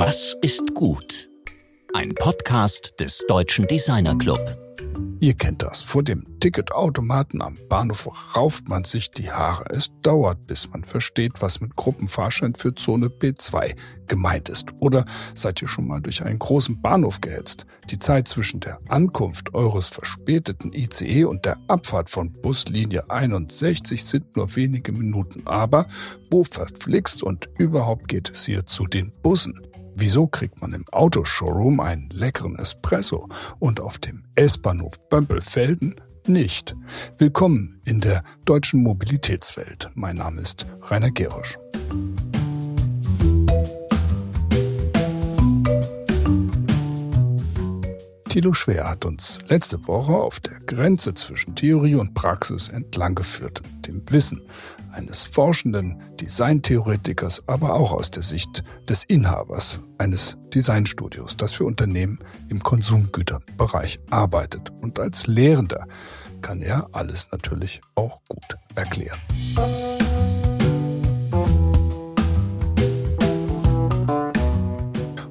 Was ist gut? Ein Podcast des Deutschen Designer Club. Ihr kennt das. Vor dem Ticketautomaten am Bahnhof rauft man sich die Haare. Es dauert, bis man versteht, was mit Gruppenfahrschein für Zone B2 gemeint ist. Oder seid ihr schon mal durch einen großen Bahnhof gehetzt? Die Zeit zwischen der Ankunft eures verspäteten ICE und der Abfahrt von Buslinie 61 sind nur wenige Minuten. Aber wo verflixt und überhaupt geht es hier zu den Bussen? Wieso kriegt man im Autoshowroom einen leckeren Espresso und auf dem S-Bahnhof Bömpelfelden nicht? Willkommen in der deutschen Mobilitätswelt. Mein Name ist Rainer Gerisch. Thilo Schwer hat uns letzte Woche auf der Grenze zwischen Theorie und Praxis entlang geführt, dem Wissen eines forschenden Designtheoretikers, aber auch aus der Sicht des Inhabers eines Designstudios, das für Unternehmen im Konsumgüterbereich arbeitet. Und als Lehrender kann er alles natürlich auch gut erklären.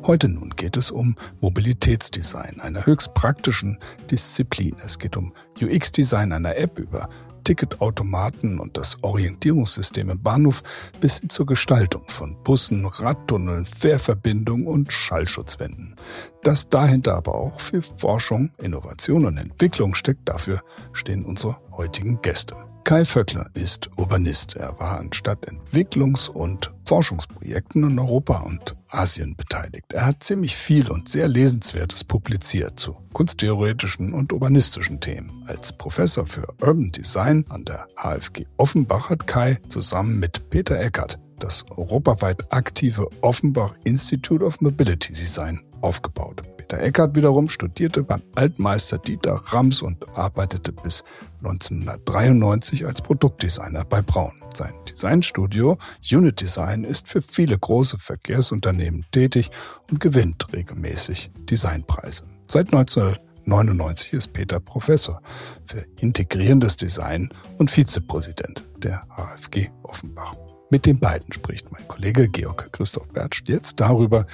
Heute nun geht es um Mobilitätsdesign, einer höchst praktischen Disziplin. Es geht um UX-Design einer App über Ticketautomaten und das Orientierungssystem im Bahnhof bis hin zur Gestaltung von Bussen, Radtunneln, Fährverbindungen und Schallschutzwänden. Dass dahinter aber auch für Forschung, Innovation und Entwicklung steckt, dafür stehen unsere heutigen Gäste. Kai Vöckler ist Urbanist. Er war an Stadtentwicklungs- und Forschungsprojekten in Europa und Asien beteiligt. Er hat ziemlich viel und sehr Lesenswertes publiziert zu kunsttheoretischen und urbanistischen Themen. Als Professor für Urban Design an der HFG Offenbach hat Kai zusammen mit Peter Eckert das europaweit aktive Offenbach Institute of Mobility Design aufgebaut. Peter Eckert wiederum studierte beim Altmeister Dieter Rams und arbeitete bis 1993 als Produktdesigner bei Braun. Sein Designstudio Unit Design ist für viele große Verkehrsunternehmen tätig und gewinnt regelmäßig Designpreise. Seit 1999 ist Peter Professor für integrierendes Design und Vizepräsident der HFG Offenbach. Mit den beiden spricht mein Kollege Georg Christoph Bertsch jetzt darüber,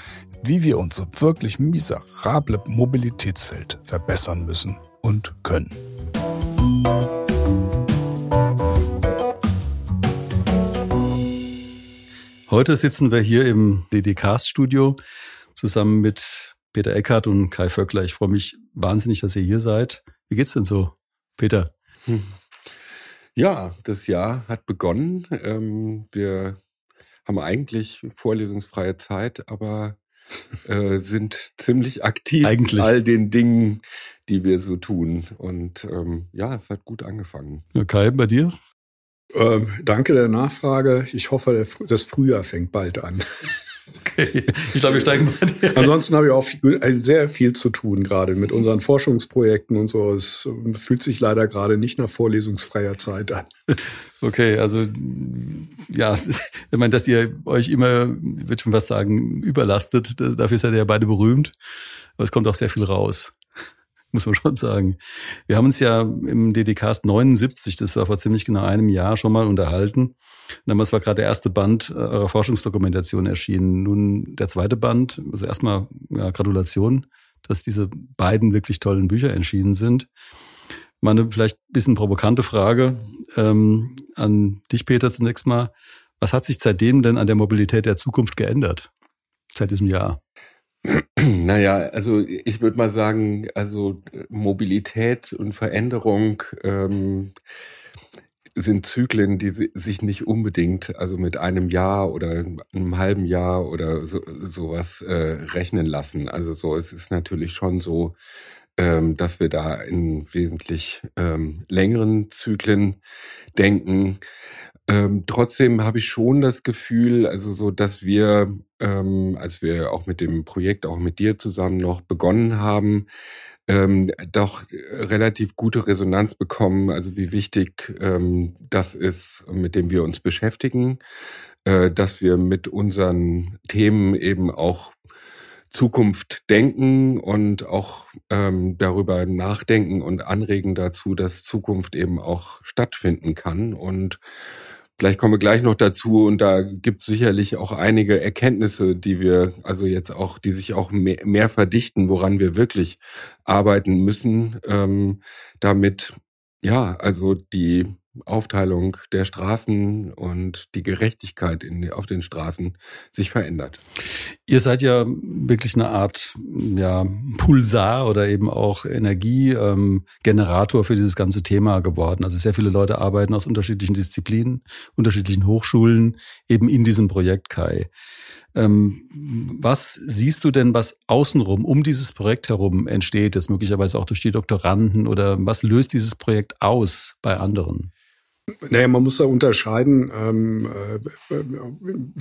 wie wir unser wirklich miserable Mobilitätsfeld verbessern müssen und können. Heute sitzen wir hier im DDCast-Studio zusammen mit Peter Eckhardt und Kai Vöckler. Ich freue mich wahnsinnig, dass ihr hier seid. Wie geht's denn so, Peter? Hm. Ja, das Jahr hat begonnen. Ähm, wir haben eigentlich vorlesungsfreie Zeit, aber äh, sind ziemlich aktiv Eigentlich. in all den Dingen, die wir so tun. Und ähm, ja, es hat gut angefangen. Ja, Kai, bei dir? Ähm, danke der Nachfrage. Ich hoffe, das Frühjahr fängt bald an. Okay, ich glaube, wir steigen dir. Ansonsten habe ich auch viel, äh, sehr viel zu tun, gerade mit unseren Forschungsprojekten und so. Es ähm, fühlt sich leider gerade nicht nach vorlesungsfreier Zeit an. Okay, also ja, ich meine, dass ihr euch immer, ich würde schon was sagen, überlastet, dafür seid ihr ja beide berühmt. Aber es kommt auch sehr viel raus muss man schon sagen. Wir haben uns ja im DDcast 79, das war vor ziemlich genau einem Jahr, schon mal unterhalten. Damals war gerade der erste Band äh, eurer Forschungsdokumentation erschienen. Nun der zweite Band, also erstmal ja, Gratulation, dass diese beiden wirklich tollen Bücher erschienen sind. Meine vielleicht ein bisschen provokante Frage ähm, an dich, Peter, zunächst mal. Was hat sich seitdem denn an der Mobilität der Zukunft geändert? Seit diesem Jahr? Naja, also ich würde mal sagen, also Mobilität und Veränderung ähm, sind Zyklen, die sich nicht unbedingt also mit einem Jahr oder einem halben Jahr oder so, sowas äh, rechnen lassen. Also so, es ist natürlich schon so, ähm, dass wir da in wesentlich ähm, längeren Zyklen denken. Ähm, trotzdem habe ich schon das Gefühl, also so, dass wir, ähm, als wir auch mit dem Projekt, auch mit dir zusammen noch begonnen haben, ähm, doch relativ gute Resonanz bekommen, also wie wichtig ähm, das ist, mit dem wir uns beschäftigen, äh, dass wir mit unseren Themen eben auch Zukunft denken und auch ähm, darüber nachdenken und anregen dazu, dass Zukunft eben auch stattfinden kann. Und Vielleicht kommen wir gleich noch dazu und da gibt es sicherlich auch einige Erkenntnisse, die wir, also jetzt auch, die sich auch mehr, mehr verdichten, woran wir wirklich arbeiten müssen, ähm, damit ja, also die Aufteilung der Straßen und die Gerechtigkeit in, auf den Straßen sich verändert. Ihr seid ja wirklich eine Art ja, Pulsar oder eben auch Energiegenerator ähm, für dieses ganze Thema geworden. Also sehr viele Leute arbeiten aus unterschiedlichen Disziplinen, unterschiedlichen Hochschulen eben in diesem Projekt Kai. Ähm, was siehst du denn, was außenrum, um dieses Projekt herum entsteht, jetzt möglicherweise auch durch die Doktoranden oder was löst dieses Projekt aus bei anderen? Naja, man muss da unterscheiden, ähm, äh,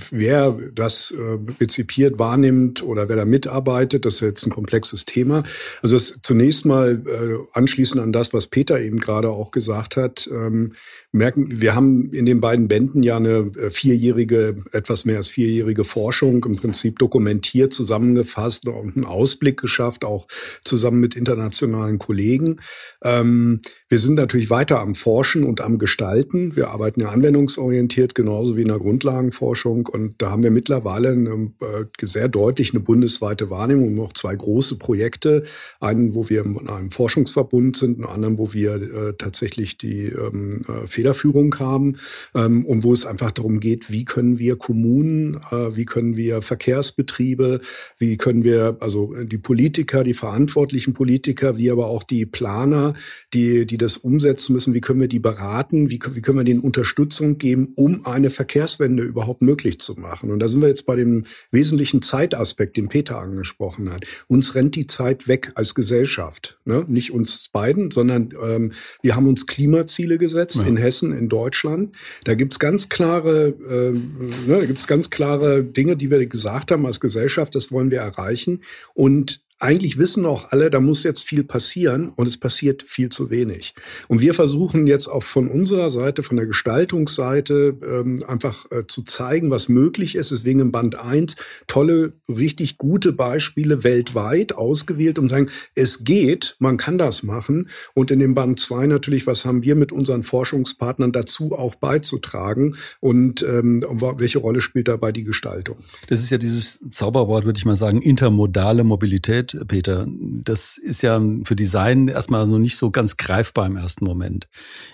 wer das äh, rezipiert, wahrnimmt oder wer da mitarbeitet. Das ist jetzt ein komplexes Thema. Also das zunächst mal äh, anschließend an das, was Peter eben gerade auch gesagt hat, ähm, merken, wir haben in den beiden Bänden ja eine äh, vierjährige, etwas mehr als vierjährige Forschung im Prinzip dokumentiert, zusammengefasst und einen Ausblick geschafft, auch zusammen mit internationalen Kollegen. Ähm, wir sind natürlich weiter am Forschen und am Gestalten. Wir arbeiten ja anwendungsorientiert, genauso wie in der Grundlagenforschung. Und da haben wir mittlerweile eine, äh, sehr deutlich eine bundesweite Wahrnehmung und noch zwei große Projekte. Einen, wo wir in einem Forschungsverbund sind, einen anderen, wo wir äh, tatsächlich die ähm, äh, Federführung haben ähm, und wo es einfach darum geht, wie können wir Kommunen, wie können wir Verkehrsbetriebe, wie können wir also die Politiker, die verantwortlichen Politiker, wie aber auch die Planer, die, die das umsetzen müssen, wie können wir die beraten, wie, wie können wir denen Unterstützung geben, um eine Verkehrswende überhaupt möglich zu machen. Und da sind wir jetzt bei dem wesentlichen Zeitaspekt, den Peter angesprochen hat. Uns rennt die Zeit weg als Gesellschaft. Ne? Nicht uns beiden, sondern ähm, wir haben uns Klimaziele gesetzt ja. in Hessen in Deutschland. Da gibt's ganz klare, äh, ne, da gibt's ganz klare Dinge, die wir gesagt haben als Gesellschaft, das wollen wir erreichen. Und eigentlich wissen auch alle, da muss jetzt viel passieren und es passiert viel zu wenig. Und wir versuchen jetzt auch von unserer Seite, von der Gestaltungsseite, ähm, einfach äh, zu zeigen, was möglich ist. Deswegen im Band 1 tolle, richtig gute Beispiele weltweit ausgewählt und sagen, es geht, man kann das machen. Und in dem Band 2 natürlich, was haben wir mit unseren Forschungspartnern dazu auch beizutragen und ähm, welche Rolle spielt dabei die Gestaltung? Das ist ja dieses Zauberwort, würde ich mal sagen, intermodale Mobilität Peter. Das ist ja für Design erstmal so nicht so ganz greifbar im ersten Moment.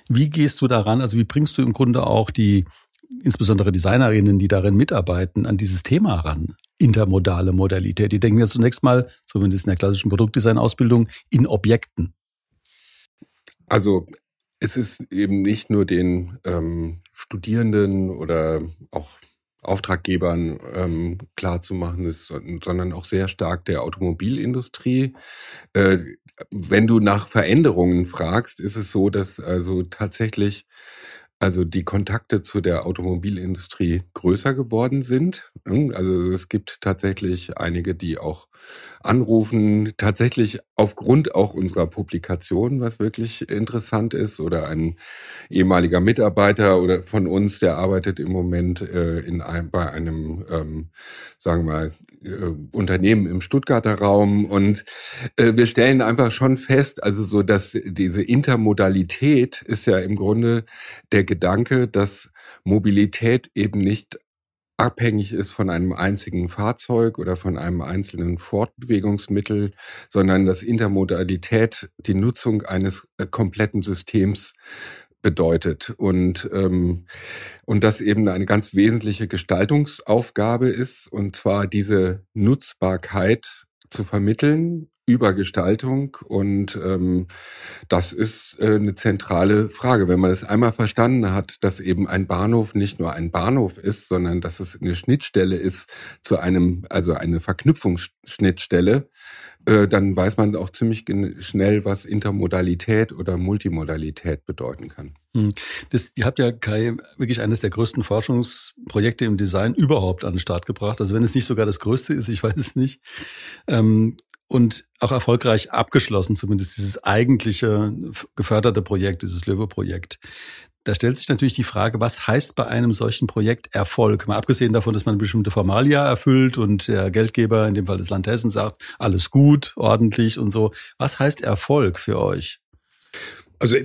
Wie gehst du daran? Also wie bringst du im Grunde auch die, insbesondere Designerinnen, die darin mitarbeiten, an dieses Thema ran? Intermodale Modalität. Die denken ja zunächst mal, zumindest in der klassischen Produktdesign-Ausbildung, in Objekten. Also es ist eben nicht nur den ähm, Studierenden oder auch Auftraggebern ähm, klar zu machen ist, sondern auch sehr stark der Automobilindustrie. Äh, wenn du nach Veränderungen fragst, ist es so, dass also tatsächlich also die Kontakte zu der Automobilindustrie größer geworden sind. Also es gibt tatsächlich einige, die auch anrufen, tatsächlich aufgrund auch unserer Publikation, was wirklich interessant ist, oder ein ehemaliger Mitarbeiter oder von uns, der arbeitet im Moment äh, in einem, bei einem, ähm, sagen wir mal, äh, Unternehmen im Stuttgarter Raum. Und äh, wir stellen einfach schon fest, also so, dass diese Intermodalität ist ja im Grunde der Gedanke, dass Mobilität eben nicht abhängig ist von einem einzigen Fahrzeug oder von einem einzelnen Fortbewegungsmittel, sondern dass Intermodalität die Nutzung eines äh, kompletten Systems bedeutet. Und ähm, und das eben eine ganz wesentliche Gestaltungsaufgabe ist und zwar diese Nutzbarkeit zu vermitteln über Gestaltung und ähm, das ist äh, eine zentrale Frage. Wenn man es einmal verstanden hat, dass eben ein Bahnhof nicht nur ein Bahnhof ist, sondern dass es eine Schnittstelle ist zu einem, also eine Verknüpfungsschnittstelle, äh, dann weiß man auch ziemlich schnell, was Intermodalität oder Multimodalität bedeuten kann. Hm. Das, ihr habt ja, Kai, wirklich eines der größten Forschungsprojekte im Design überhaupt an den Start gebracht. Also wenn es nicht sogar das größte ist, ich weiß es nicht. Ähm, und auch erfolgreich abgeschlossen, zumindest dieses eigentliche geförderte Projekt, dieses Löwe-Projekt. Da stellt sich natürlich die Frage, was heißt bei einem solchen Projekt Erfolg? Mal abgesehen davon, dass man eine bestimmte Formalia erfüllt und der Geldgeber, in dem Fall das Land Hessen, sagt, alles gut, ordentlich und so. Was heißt Erfolg für euch? Also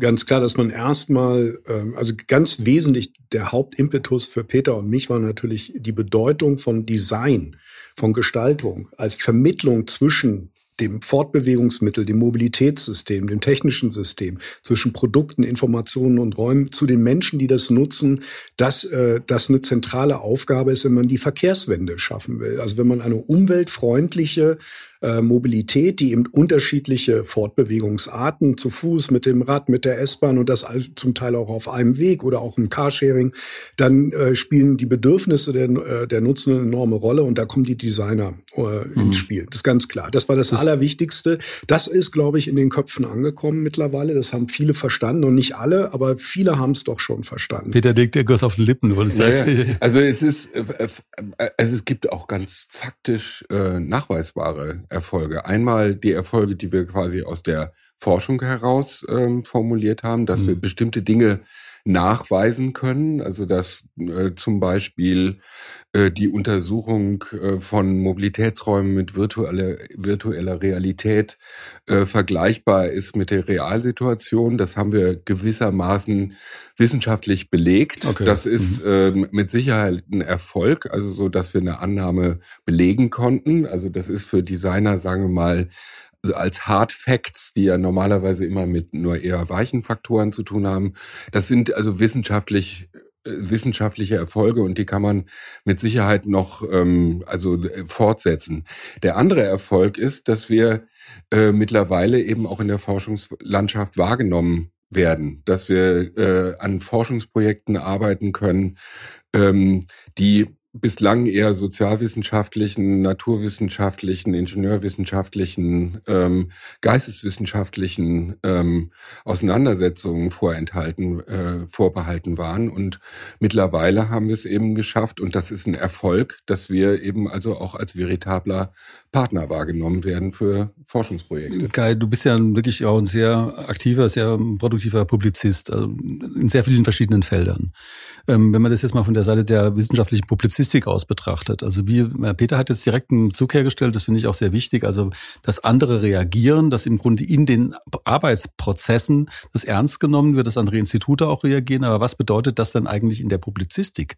ganz klar, dass man erstmal, ähm, also ganz wesentlich der Hauptimpetus für Peter und mich war natürlich die Bedeutung von Design, von Gestaltung als Vermittlung zwischen dem Fortbewegungsmittel, dem Mobilitätssystem, dem technischen System, zwischen Produkten, Informationen und Räumen zu den Menschen, die das nutzen, dass äh, das eine zentrale Aufgabe ist, wenn man die Verkehrswende schaffen will. Also wenn man eine umweltfreundliche äh, Mobilität, die eben unterschiedliche Fortbewegungsarten zu Fuß, mit dem Rad, mit der S-Bahn und das zum Teil auch auf einem Weg oder auch im Carsharing, dann äh, spielen die Bedürfnisse der, äh, der Nutzenden eine enorme Rolle und da kommen die Designer äh, mhm. ins Spiel. Das ist ganz klar. Das war das, das Allerwichtigste. Das ist, glaube ich, in den Köpfen angekommen mittlerweile. Das haben viele verstanden und nicht alle, aber viele haben es doch schon verstanden. Peter legt dir Goss auf den Lippen, du naja, Also es ist, äh, also es gibt auch ganz faktisch äh, nachweisbare Erfolge. Einmal die Erfolge, die wir quasi aus der Forschung heraus ähm, formuliert haben, dass mhm. wir bestimmte Dinge nachweisen können. Also dass äh, zum Beispiel äh, die Untersuchung äh, von Mobilitätsräumen mit virtueller, virtueller Realität äh, vergleichbar ist mit der Realsituation. Das haben wir gewissermaßen wissenschaftlich belegt. Okay. Das ist mhm. äh, mit Sicherheit ein Erfolg, also so, dass wir eine Annahme belegen konnten. Also das ist für Designer, sagen wir mal, als Hard Facts, die ja normalerweise immer mit nur eher weichen Faktoren zu tun haben. Das sind also wissenschaftlich äh, wissenschaftliche Erfolge und die kann man mit Sicherheit noch ähm, also äh, fortsetzen. Der andere Erfolg ist, dass wir äh, mittlerweile eben auch in der Forschungslandschaft wahrgenommen werden, dass wir äh, an Forschungsprojekten arbeiten können, ähm, die bislang eher sozialwissenschaftlichen, naturwissenschaftlichen, ingenieurwissenschaftlichen, ähm, geisteswissenschaftlichen ähm, Auseinandersetzungen vorenthalten, äh, vorbehalten waren. Und mittlerweile haben wir es eben geschafft, und das ist ein Erfolg, dass wir eben also auch als veritabler Partner wahrgenommen werden für Forschungsprojekte. Kai, du bist ja wirklich auch ein sehr aktiver, sehr produktiver Publizist also in sehr vielen verschiedenen Feldern. Ähm, wenn man das jetzt mal von der Seite der wissenschaftlichen Publizistik aus betrachtet, also wie äh, Peter hat jetzt direkt einen Zug hergestellt, das finde ich auch sehr wichtig, also dass andere reagieren, dass im Grunde in den Arbeitsprozessen das ernst genommen wird, dass andere Institute auch reagieren, aber was bedeutet das dann eigentlich in der Publizistik?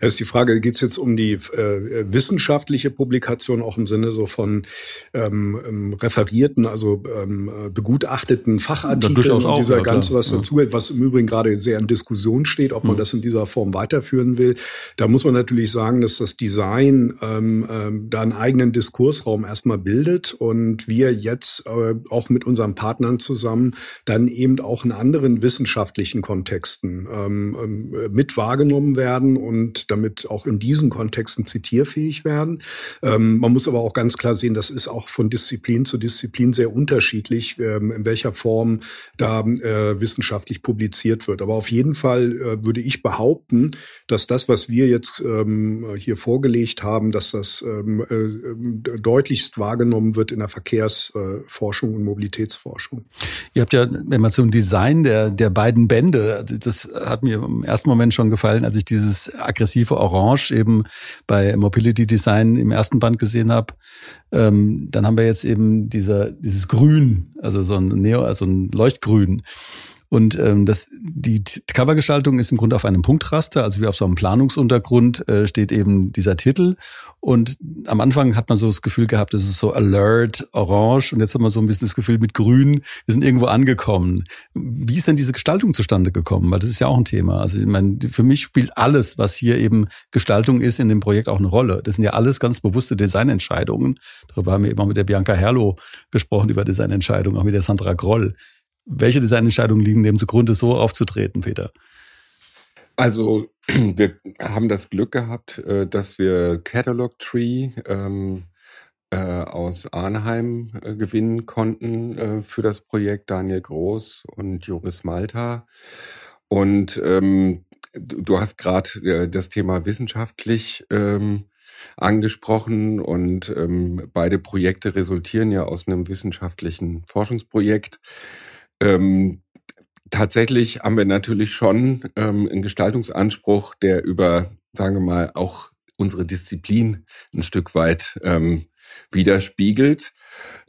Ja, ist die Frage, geht es jetzt um die äh, wissenschaftliche Publikation auch im Sinne so von ähm, ähm referierten, also ähm, äh, begutachteten Fachartikeln und dieser ja, ganze, was ja. dazu, was im Übrigen gerade sehr in Diskussion steht, ob man mhm. das in dieser Form weiterführen will. Da muss man natürlich sagen, dass das Design ähm, ähm, da einen eigenen Diskursraum erstmal bildet und wir jetzt äh, auch mit unseren Partnern zusammen dann eben auch in anderen wissenschaftlichen Kontexten ähm, ähm mit wahrgenommen werden und und damit auch in diesen Kontexten zitierfähig werden. Ähm, man muss aber auch ganz klar sehen, das ist auch von Disziplin zu Disziplin sehr unterschiedlich, ähm, in welcher Form da äh, wissenschaftlich publiziert wird. Aber auf jeden Fall äh, würde ich behaupten, dass das, was wir jetzt ähm, hier vorgelegt haben, dass das ähm, äh, deutlichst wahrgenommen wird in der Verkehrsforschung und Mobilitätsforschung. Ihr habt ja, wenn man ein Design der, der beiden Bände, das hat mir im ersten Moment schon gefallen, als ich dieses aggressive Orange eben bei Mobility Design im ersten Band gesehen habe. Ähm, dann haben wir jetzt eben dieser, dieses Grün, also so ein Neo, also ein Leuchtgrün. Und ähm, das, die Covergestaltung ist im Grunde auf einem Punktraster, also wie auf so einem Planungsuntergrund äh, steht eben dieser Titel. Und am Anfang hat man so das Gefühl gehabt, es ist so alert, orange. Und jetzt hat man so ein bisschen das Gefühl mit grün, wir sind irgendwo angekommen. Wie ist denn diese Gestaltung zustande gekommen? Weil das ist ja auch ein Thema. Also ich meine, für mich spielt alles, was hier eben Gestaltung ist, in dem Projekt auch eine Rolle. Das sind ja alles ganz bewusste Designentscheidungen. Darüber haben wir eben auch mit der Bianca Herlo gesprochen, über Designentscheidungen, auch mit der Sandra Groll. Welche Designentscheidungen liegen dem zugrunde, so aufzutreten, Peter? Also wir haben das Glück gehabt, äh, dass wir Catalog Tree ähm, äh, aus Arnheim äh, gewinnen konnten äh, für das Projekt Daniel Groß und Joris Malta. Und ähm, du, hast gerade äh, das Thema wissenschaftlich ähm, angesprochen und ähm, beide Projekte resultieren ja aus einem wissenschaftlichen Forschungsprojekt. Ähm, tatsächlich haben wir natürlich schon ähm, einen Gestaltungsanspruch, der über, sagen wir mal, auch unsere Disziplin ein Stück weit ähm, widerspiegelt.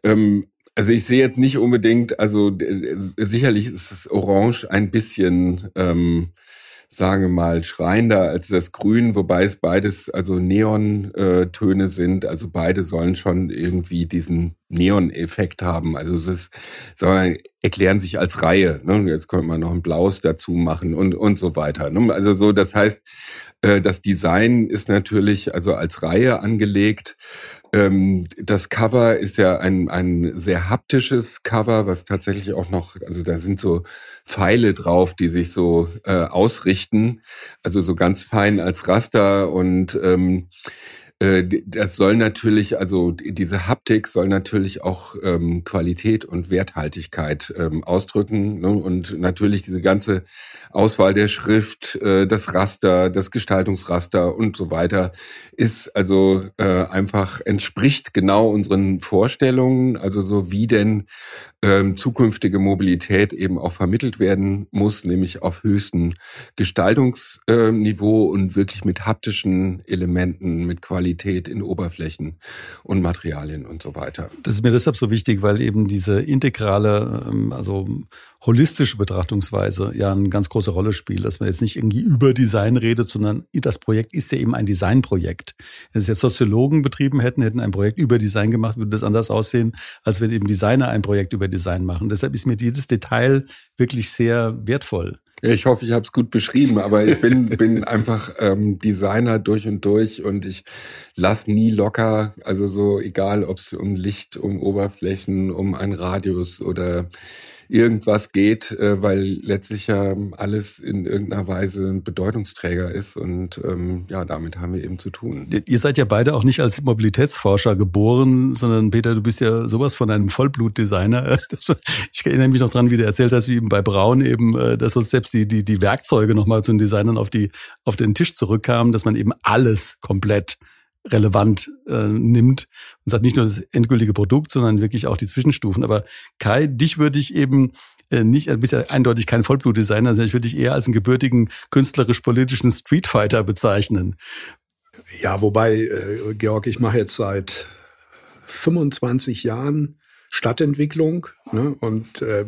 Ähm, Also ich sehe jetzt nicht unbedingt, also äh, sicherlich ist das Orange ein bisschen ähm, sagen wir mal, schreiender als das Grün, wobei es beides also Neon-Töne sind. Also beide sollen schon irgendwie diesen Neon-Effekt haben. Also es ist, sondern erklären sich als Reihe. Ne? Jetzt könnte man noch ein Blaues dazu machen und und so weiter. Ne? Also so, das heißt, äh, das Design ist natürlich also als Reihe angelegt. Ähm, das Cover ist ja ein, ein sehr haptisches Cover, was tatsächlich auch noch, also da sind so Pfeile drauf, die sich so äh, ausrichten, also so ganz fein als Raster und ähm, äh, das soll natürlich, also diese Haptik soll natürlich auch ähm, Qualität und Werthaltigkeit ähm, ausdrücken ne? und natürlich diese ganze Auswahl der Schrift, äh, das Raster, das Gestaltungsraster und so weiter ist also äh, einfach entspricht genau unseren Vorstellungen, also so wie denn ähm, zukünftige Mobilität eben auch vermittelt werden muss, nämlich auf höchstem Gestaltungsniveau und wirklich mit haptischen Elementen, mit Qualität in Oberflächen und Materialien und so weiter. Das ist mir deshalb so wichtig, weil eben diese integrale, ähm, also holistische Betrachtungsweise ja eine ganz große Rolle spielt, dass man jetzt nicht irgendwie über Design redet, sondern das Projekt ist ja eben ein Designprojekt. Wenn es jetzt Soziologen betrieben hätten, hätten ein Projekt über Design gemacht, würde das anders aussehen, als wenn eben Designer ein Projekt über Design machen. Deshalb ist mir jedes Detail wirklich sehr wertvoll. Ja, ich hoffe, ich habe es gut beschrieben, aber ich bin, bin einfach ähm, Designer durch und durch und ich lass nie locker, also so egal, ob es um Licht, um Oberflächen, um einen Radius oder irgendwas geht, äh, weil letztlich ja alles in irgendeiner Weise ein Bedeutungsträger ist und ähm, ja, damit haben wir eben zu tun. Ihr seid ja beide auch nicht als Mobilitätsforscher geboren, sondern Peter, du bist ja sowas von einem Vollblutdesigner. Ich erinnere mich noch dran, wie du erzählt hast, wie eben bei Braun eben, äh, dass uns selbst die, die, die Werkzeuge nochmal zu den Designern auf die, auf den Tisch zurückkamen, dass man eben alles komplett relevant äh, nimmt und sagt nicht nur das endgültige Produkt, sondern wirklich auch die Zwischenstufen. Aber Kai, dich würde ich eben äh, nicht, du bist ja eindeutig kein Vollblutdesigner, sondern ich würde dich eher als einen gebürtigen künstlerisch-politischen Streetfighter bezeichnen. Ja, wobei, äh, Georg, ich mache jetzt seit 25 Jahren Stadtentwicklung ne? und äh,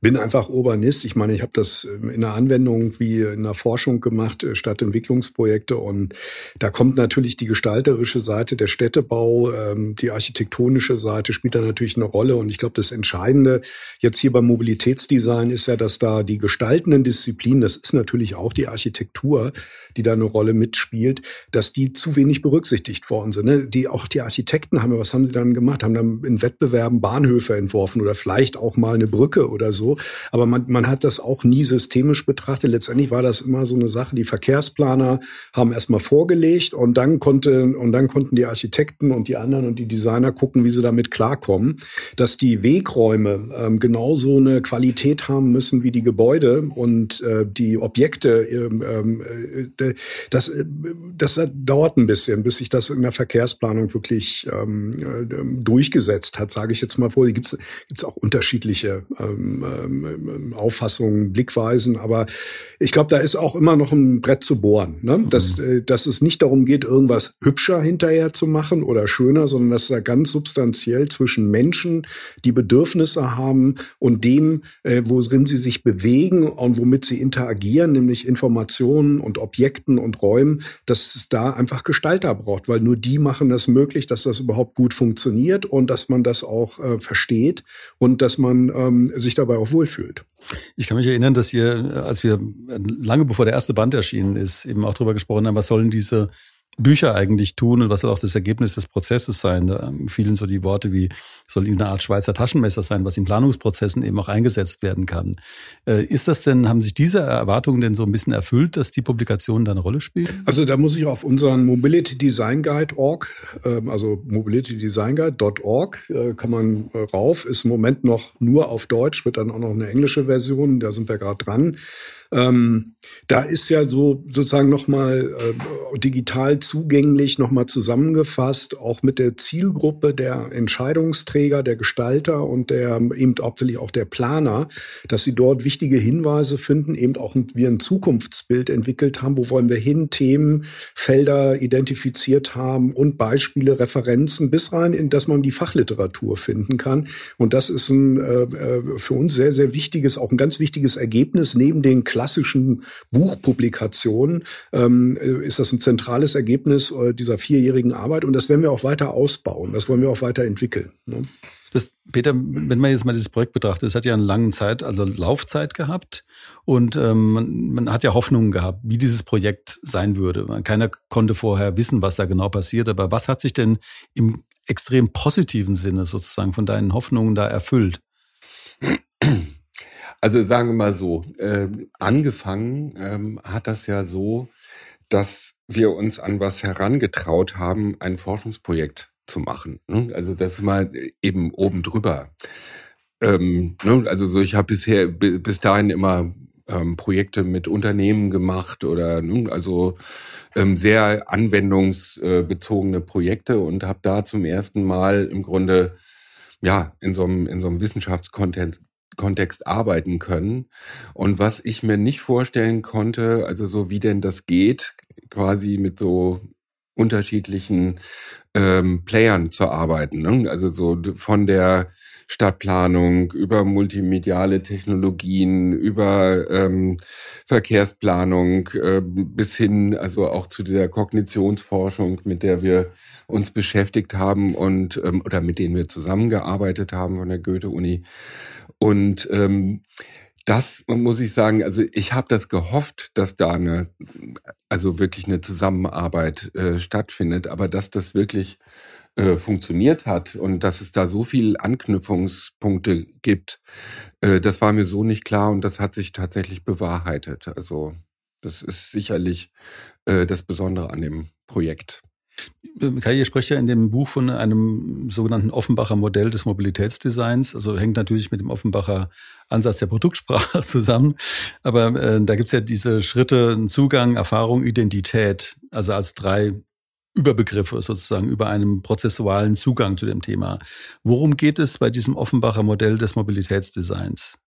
bin einfach Urbanist. Ich meine, ich habe das ähm, in der Anwendung wie in der Forschung gemacht, äh, Stadtentwicklungsprojekte und da kommt natürlich die gestalterische Seite, der Städtebau, ähm, die architektonische Seite spielt da natürlich eine Rolle und ich glaube, das Entscheidende jetzt hier beim Mobilitätsdesign ist ja, dass da die gestaltenden Disziplinen, das ist natürlich auch die Architektur, die da eine Rolle mitspielt, dass die zu wenig berücksichtigt worden sind. Ne? Die auch die Architekten haben, was haben die dann gemacht? Haben dann in Wettbewerben Bahn Bahnhöfe entworfen oder vielleicht auch mal eine Brücke oder so. Aber man, man hat das auch nie systemisch betrachtet. Letztendlich war das immer so eine Sache. Die Verkehrsplaner haben erstmal vorgelegt und dann konnte, und dann konnten die Architekten und die anderen und die Designer gucken, wie sie damit klarkommen. Dass die Wegräume ähm, genauso eine Qualität haben müssen wie die Gebäude und äh, die Objekte, ähm, äh, das, äh, das dauert ein bisschen, bis sich das in der Verkehrsplanung wirklich ähm, äh, durchgesetzt hat, sage ich jetzt mal vor. Gibt es auch unterschiedliche ähm, ähm, Auffassungen, Blickweisen, aber ich glaube, da ist auch immer noch ein Brett zu bohren. Ne? Dass, mhm. äh, dass es nicht darum geht, irgendwas hübscher hinterher zu machen oder schöner, sondern dass da ganz substanziell zwischen Menschen, die Bedürfnisse haben und dem, äh, worin sie sich bewegen und womit sie interagieren, nämlich Informationen und Objekten und Räumen, dass es da einfach Gestalter braucht, weil nur die machen das möglich, dass das überhaupt gut funktioniert und dass man das auch äh, versteht und dass man ähm, sich dabei auch wohlfühlt. Ich kann mich erinnern, dass ihr, als wir lange bevor der erste Band erschienen ist, eben auch darüber gesprochen haben, was sollen diese Bücher eigentlich tun und was soll auch das Ergebnis des Prozesses sein. Da fielen so die Worte wie, soll eine Art Schweizer Taschenmesser sein, was in Planungsprozessen eben auch eingesetzt werden kann. Äh, ist das denn, haben sich diese Erwartungen denn so ein bisschen erfüllt, dass die Publikationen da eine Rolle spielen? Also da muss ich auf unseren Mobility Design Guide.org, ähm, also mobilitydesignguide.org, äh, kann man äh, rauf, ist im Moment noch nur auf Deutsch, wird dann auch noch eine englische Version, da sind wir gerade dran. Ähm, da ist ja so sozusagen nochmal äh, digital zugänglich, nochmal zusammengefasst, auch mit der Zielgruppe der Entscheidungsträger, der Gestalter und der eben hauptsächlich auch der Planer, dass sie dort wichtige Hinweise finden, eben auch wir ein Zukunftsbild entwickelt haben, wo wollen wir hin, Themen, Felder identifiziert haben und Beispiele, Referenzen bis rein in, dass man die Fachliteratur finden kann. Und das ist ein äh, äh für uns sehr, sehr wichtiges, auch ein ganz wichtiges Ergebnis neben den klassischen Buchpublikationen ähm, äh, ist das ein zentrales Ergebnis äh, dieser vierjährigen Arbeit und das werden wir auch weiter ausbauen, das wollen wir auch weiter entwickeln. Ne? Das, Peter, wenn man jetzt mal dieses Projekt betrachtet, es hat ja eine lange Zeit, also Laufzeit gehabt und ähm, man, man hat ja Hoffnungen gehabt, wie dieses Projekt sein würde. Keiner konnte vorher wissen, was da genau passiert, aber was hat sich denn im extrem positiven Sinne sozusagen von deinen Hoffnungen da erfüllt? Also sagen wir mal so, äh, angefangen ähm, hat das ja so, dass wir uns an was herangetraut haben, ein Forschungsprojekt zu machen. Ne? Also das mal eben oben drüber. Ähm, ne? Also so, ich habe bisher bis dahin immer ähm, Projekte mit Unternehmen gemacht oder ne? also ähm, sehr anwendungsbezogene Projekte und habe da zum ersten Mal im Grunde ja in so einem in so einem Wissenschaftskontext Kontext arbeiten können. Und was ich mir nicht vorstellen konnte, also so wie denn das geht, quasi mit so unterschiedlichen ähm, Playern zu arbeiten. Ne? Also so von der Stadtplanung über multimediale Technologien, über ähm, Verkehrsplanung äh, bis hin also auch zu der Kognitionsforschung, mit der wir uns beschäftigt haben und ähm, oder mit denen wir zusammengearbeitet haben von der Goethe-Uni. Und ähm, das muss ich sagen, also ich habe das gehofft, dass da eine, also wirklich eine Zusammenarbeit äh, stattfindet, aber dass das wirklich äh, funktioniert hat und dass es da so viel Anknüpfungspunkte gibt, äh, das war mir so nicht klar und das hat sich tatsächlich bewahrheitet. Also das ist sicherlich äh, das Besondere an dem Projekt. Kai, ihr spricht ja in dem Buch von einem sogenannten Offenbacher Modell des Mobilitätsdesigns. Also hängt natürlich mit dem Offenbacher Ansatz der Produktsprache zusammen. Aber äh, da gibt's ja diese Schritte, Zugang, Erfahrung, Identität, also als drei Überbegriffe sozusagen über einen prozessualen Zugang zu dem Thema. Worum geht es bei diesem Offenbacher Modell des Mobilitätsdesigns?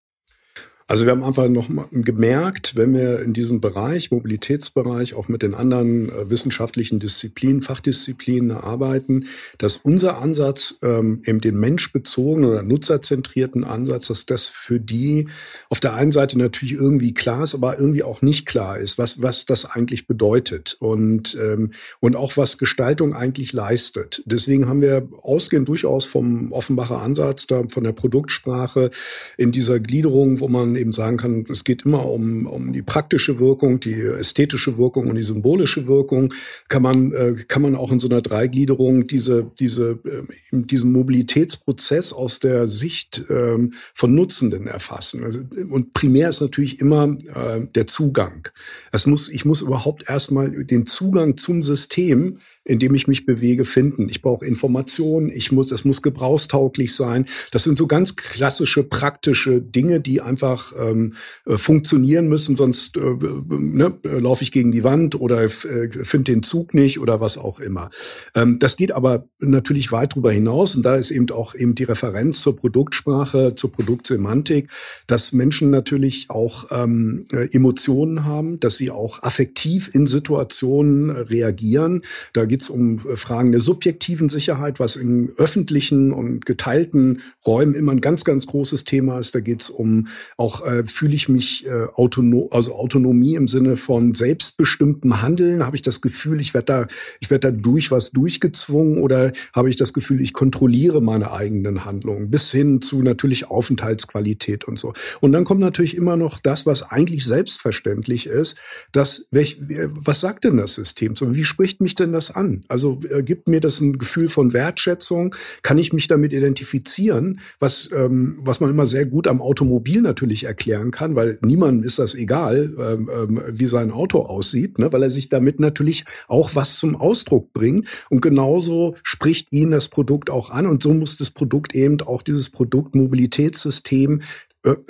Also wir haben einfach noch gemerkt, wenn wir in diesem Bereich, Mobilitätsbereich, auch mit den anderen äh, wissenschaftlichen Disziplinen, Fachdisziplinen arbeiten, dass unser Ansatz, ähm, eben den menschbezogenen oder nutzerzentrierten Ansatz, dass das für die auf der einen Seite natürlich irgendwie klar ist, aber irgendwie auch nicht klar ist, was, was das eigentlich bedeutet und, ähm, und auch was Gestaltung eigentlich leistet. Deswegen haben wir ausgehend durchaus vom Offenbacher Ansatz, da von der Produktsprache in dieser Gliederung, wo man eben sagen kann, es geht immer um, um die praktische Wirkung, die ästhetische Wirkung und die symbolische Wirkung, kann man, äh, kann man auch in so einer Dreigliederung diese, diese, äh, diesen Mobilitätsprozess aus der Sicht ähm, von Nutzenden erfassen. Also, und primär ist natürlich immer äh, der Zugang. Es muss, ich muss überhaupt erstmal den Zugang zum System in dem ich mich bewege, finden. Ich brauche Informationen, ich muss, es muss gebrauchstauglich sein. Das sind so ganz klassische, praktische Dinge, die einfach ähm, äh, funktionieren müssen, sonst äh, ne, laufe ich gegen die Wand oder äh, finde den Zug nicht oder was auch immer. Ähm, das geht aber natürlich weit darüber hinaus und da ist eben auch eben die Referenz zur Produktsprache, zur Produktsemantik, dass Menschen natürlich auch ähm, äh, Emotionen haben, dass sie auch affektiv in Situationen reagieren. Da geht es um äh, Fragen der subjektiven Sicherheit, was in öffentlichen und geteilten Räumen immer ein ganz, ganz großes Thema ist. Da geht es um auch, äh, fühle ich mich äh, autonom, also Autonomie im Sinne von selbstbestimmtem Handeln. Habe ich das Gefühl, ich werde da, ich werde da durch was durchgezwungen oder habe ich das Gefühl, ich kontrolliere meine eigenen Handlungen bis hin zu natürlich Aufenthaltsqualität und so. Und dann kommt natürlich immer noch das, was eigentlich selbstverständlich ist, dass, welch, was sagt denn das System? So, wie spricht mich denn das an? an? Also äh, gibt mir das ein Gefühl von Wertschätzung? Kann ich mich damit identifizieren? Was, ähm, was man immer sehr gut am Automobil natürlich erklären kann, weil niemandem ist das egal, ähm, ähm, wie sein Auto aussieht, ne? weil er sich damit natürlich auch was zum Ausdruck bringt. Und genauso spricht ihn das Produkt auch an. Und so muss das Produkt eben auch dieses Produktmobilitätssystem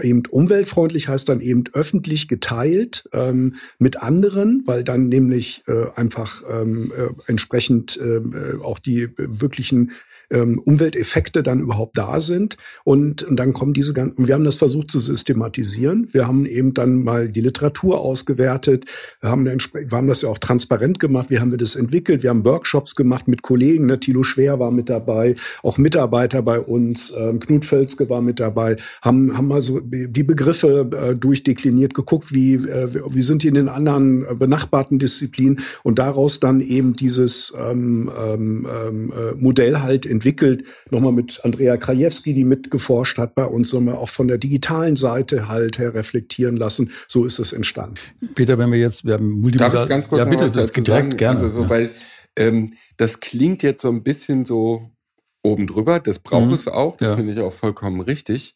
eben umweltfreundlich heißt dann eben öffentlich geteilt ähm, mit anderen, weil dann nämlich äh, einfach ähm, äh, entsprechend äh, auch die wirklichen ähm, Umwelteffekte dann überhaupt da sind. Und, und dann kommen diese ganzen, wir haben das versucht zu systematisieren. Wir haben eben dann mal die Literatur ausgewertet. Wir haben, wir haben das ja auch transparent gemacht. Wie haben wir das entwickelt? Wir haben Workshops gemacht mit Kollegen. Ne? Thilo Schwer war mit dabei, auch Mitarbeiter bei uns. Ähm, Knut Völzke war mit dabei. Haben, haben mal so die Begriffe äh, durchdekliniert, geguckt, wie, äh, wie sind die in den anderen äh, benachbarten Disziplinen und daraus dann eben dieses ähm, ähm, ähm äh, Modell halt in entwickelt, nochmal mit Andrea Krajewski, die mitgeforscht hat bei uns, nochmal auch von der digitalen Seite halt her reflektieren lassen. So ist es entstanden. Peter, wenn wir jetzt, wir haben multimodal... Darf ich ganz kurz ja, bitte, das direkt sagen? gerne. Also so, ja. weil ähm, das klingt jetzt so ein bisschen so oben drüber, das braucht mhm. es auch, das ja. finde ich auch vollkommen richtig.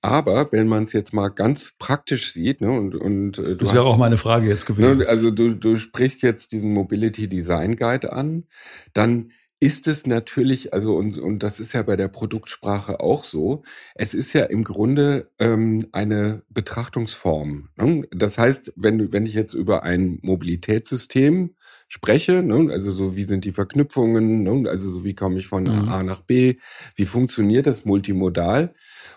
Aber wenn man es jetzt mal ganz praktisch sieht, ne, und, und äh, das wäre auch meine Frage jetzt gewesen. Ne, also du, du sprichst jetzt diesen Mobility Design Guide an, dann ist es natürlich, also und, und das ist ja bei der Produktsprache auch so, es ist ja im Grunde ähm, eine Betrachtungsform. Ne? Das heißt, wenn, wenn ich jetzt über ein Mobilitätssystem spreche, ne? also so wie sind die Verknüpfungen, ne? also so wie komme ich von mhm. A nach B, wie funktioniert das multimodal,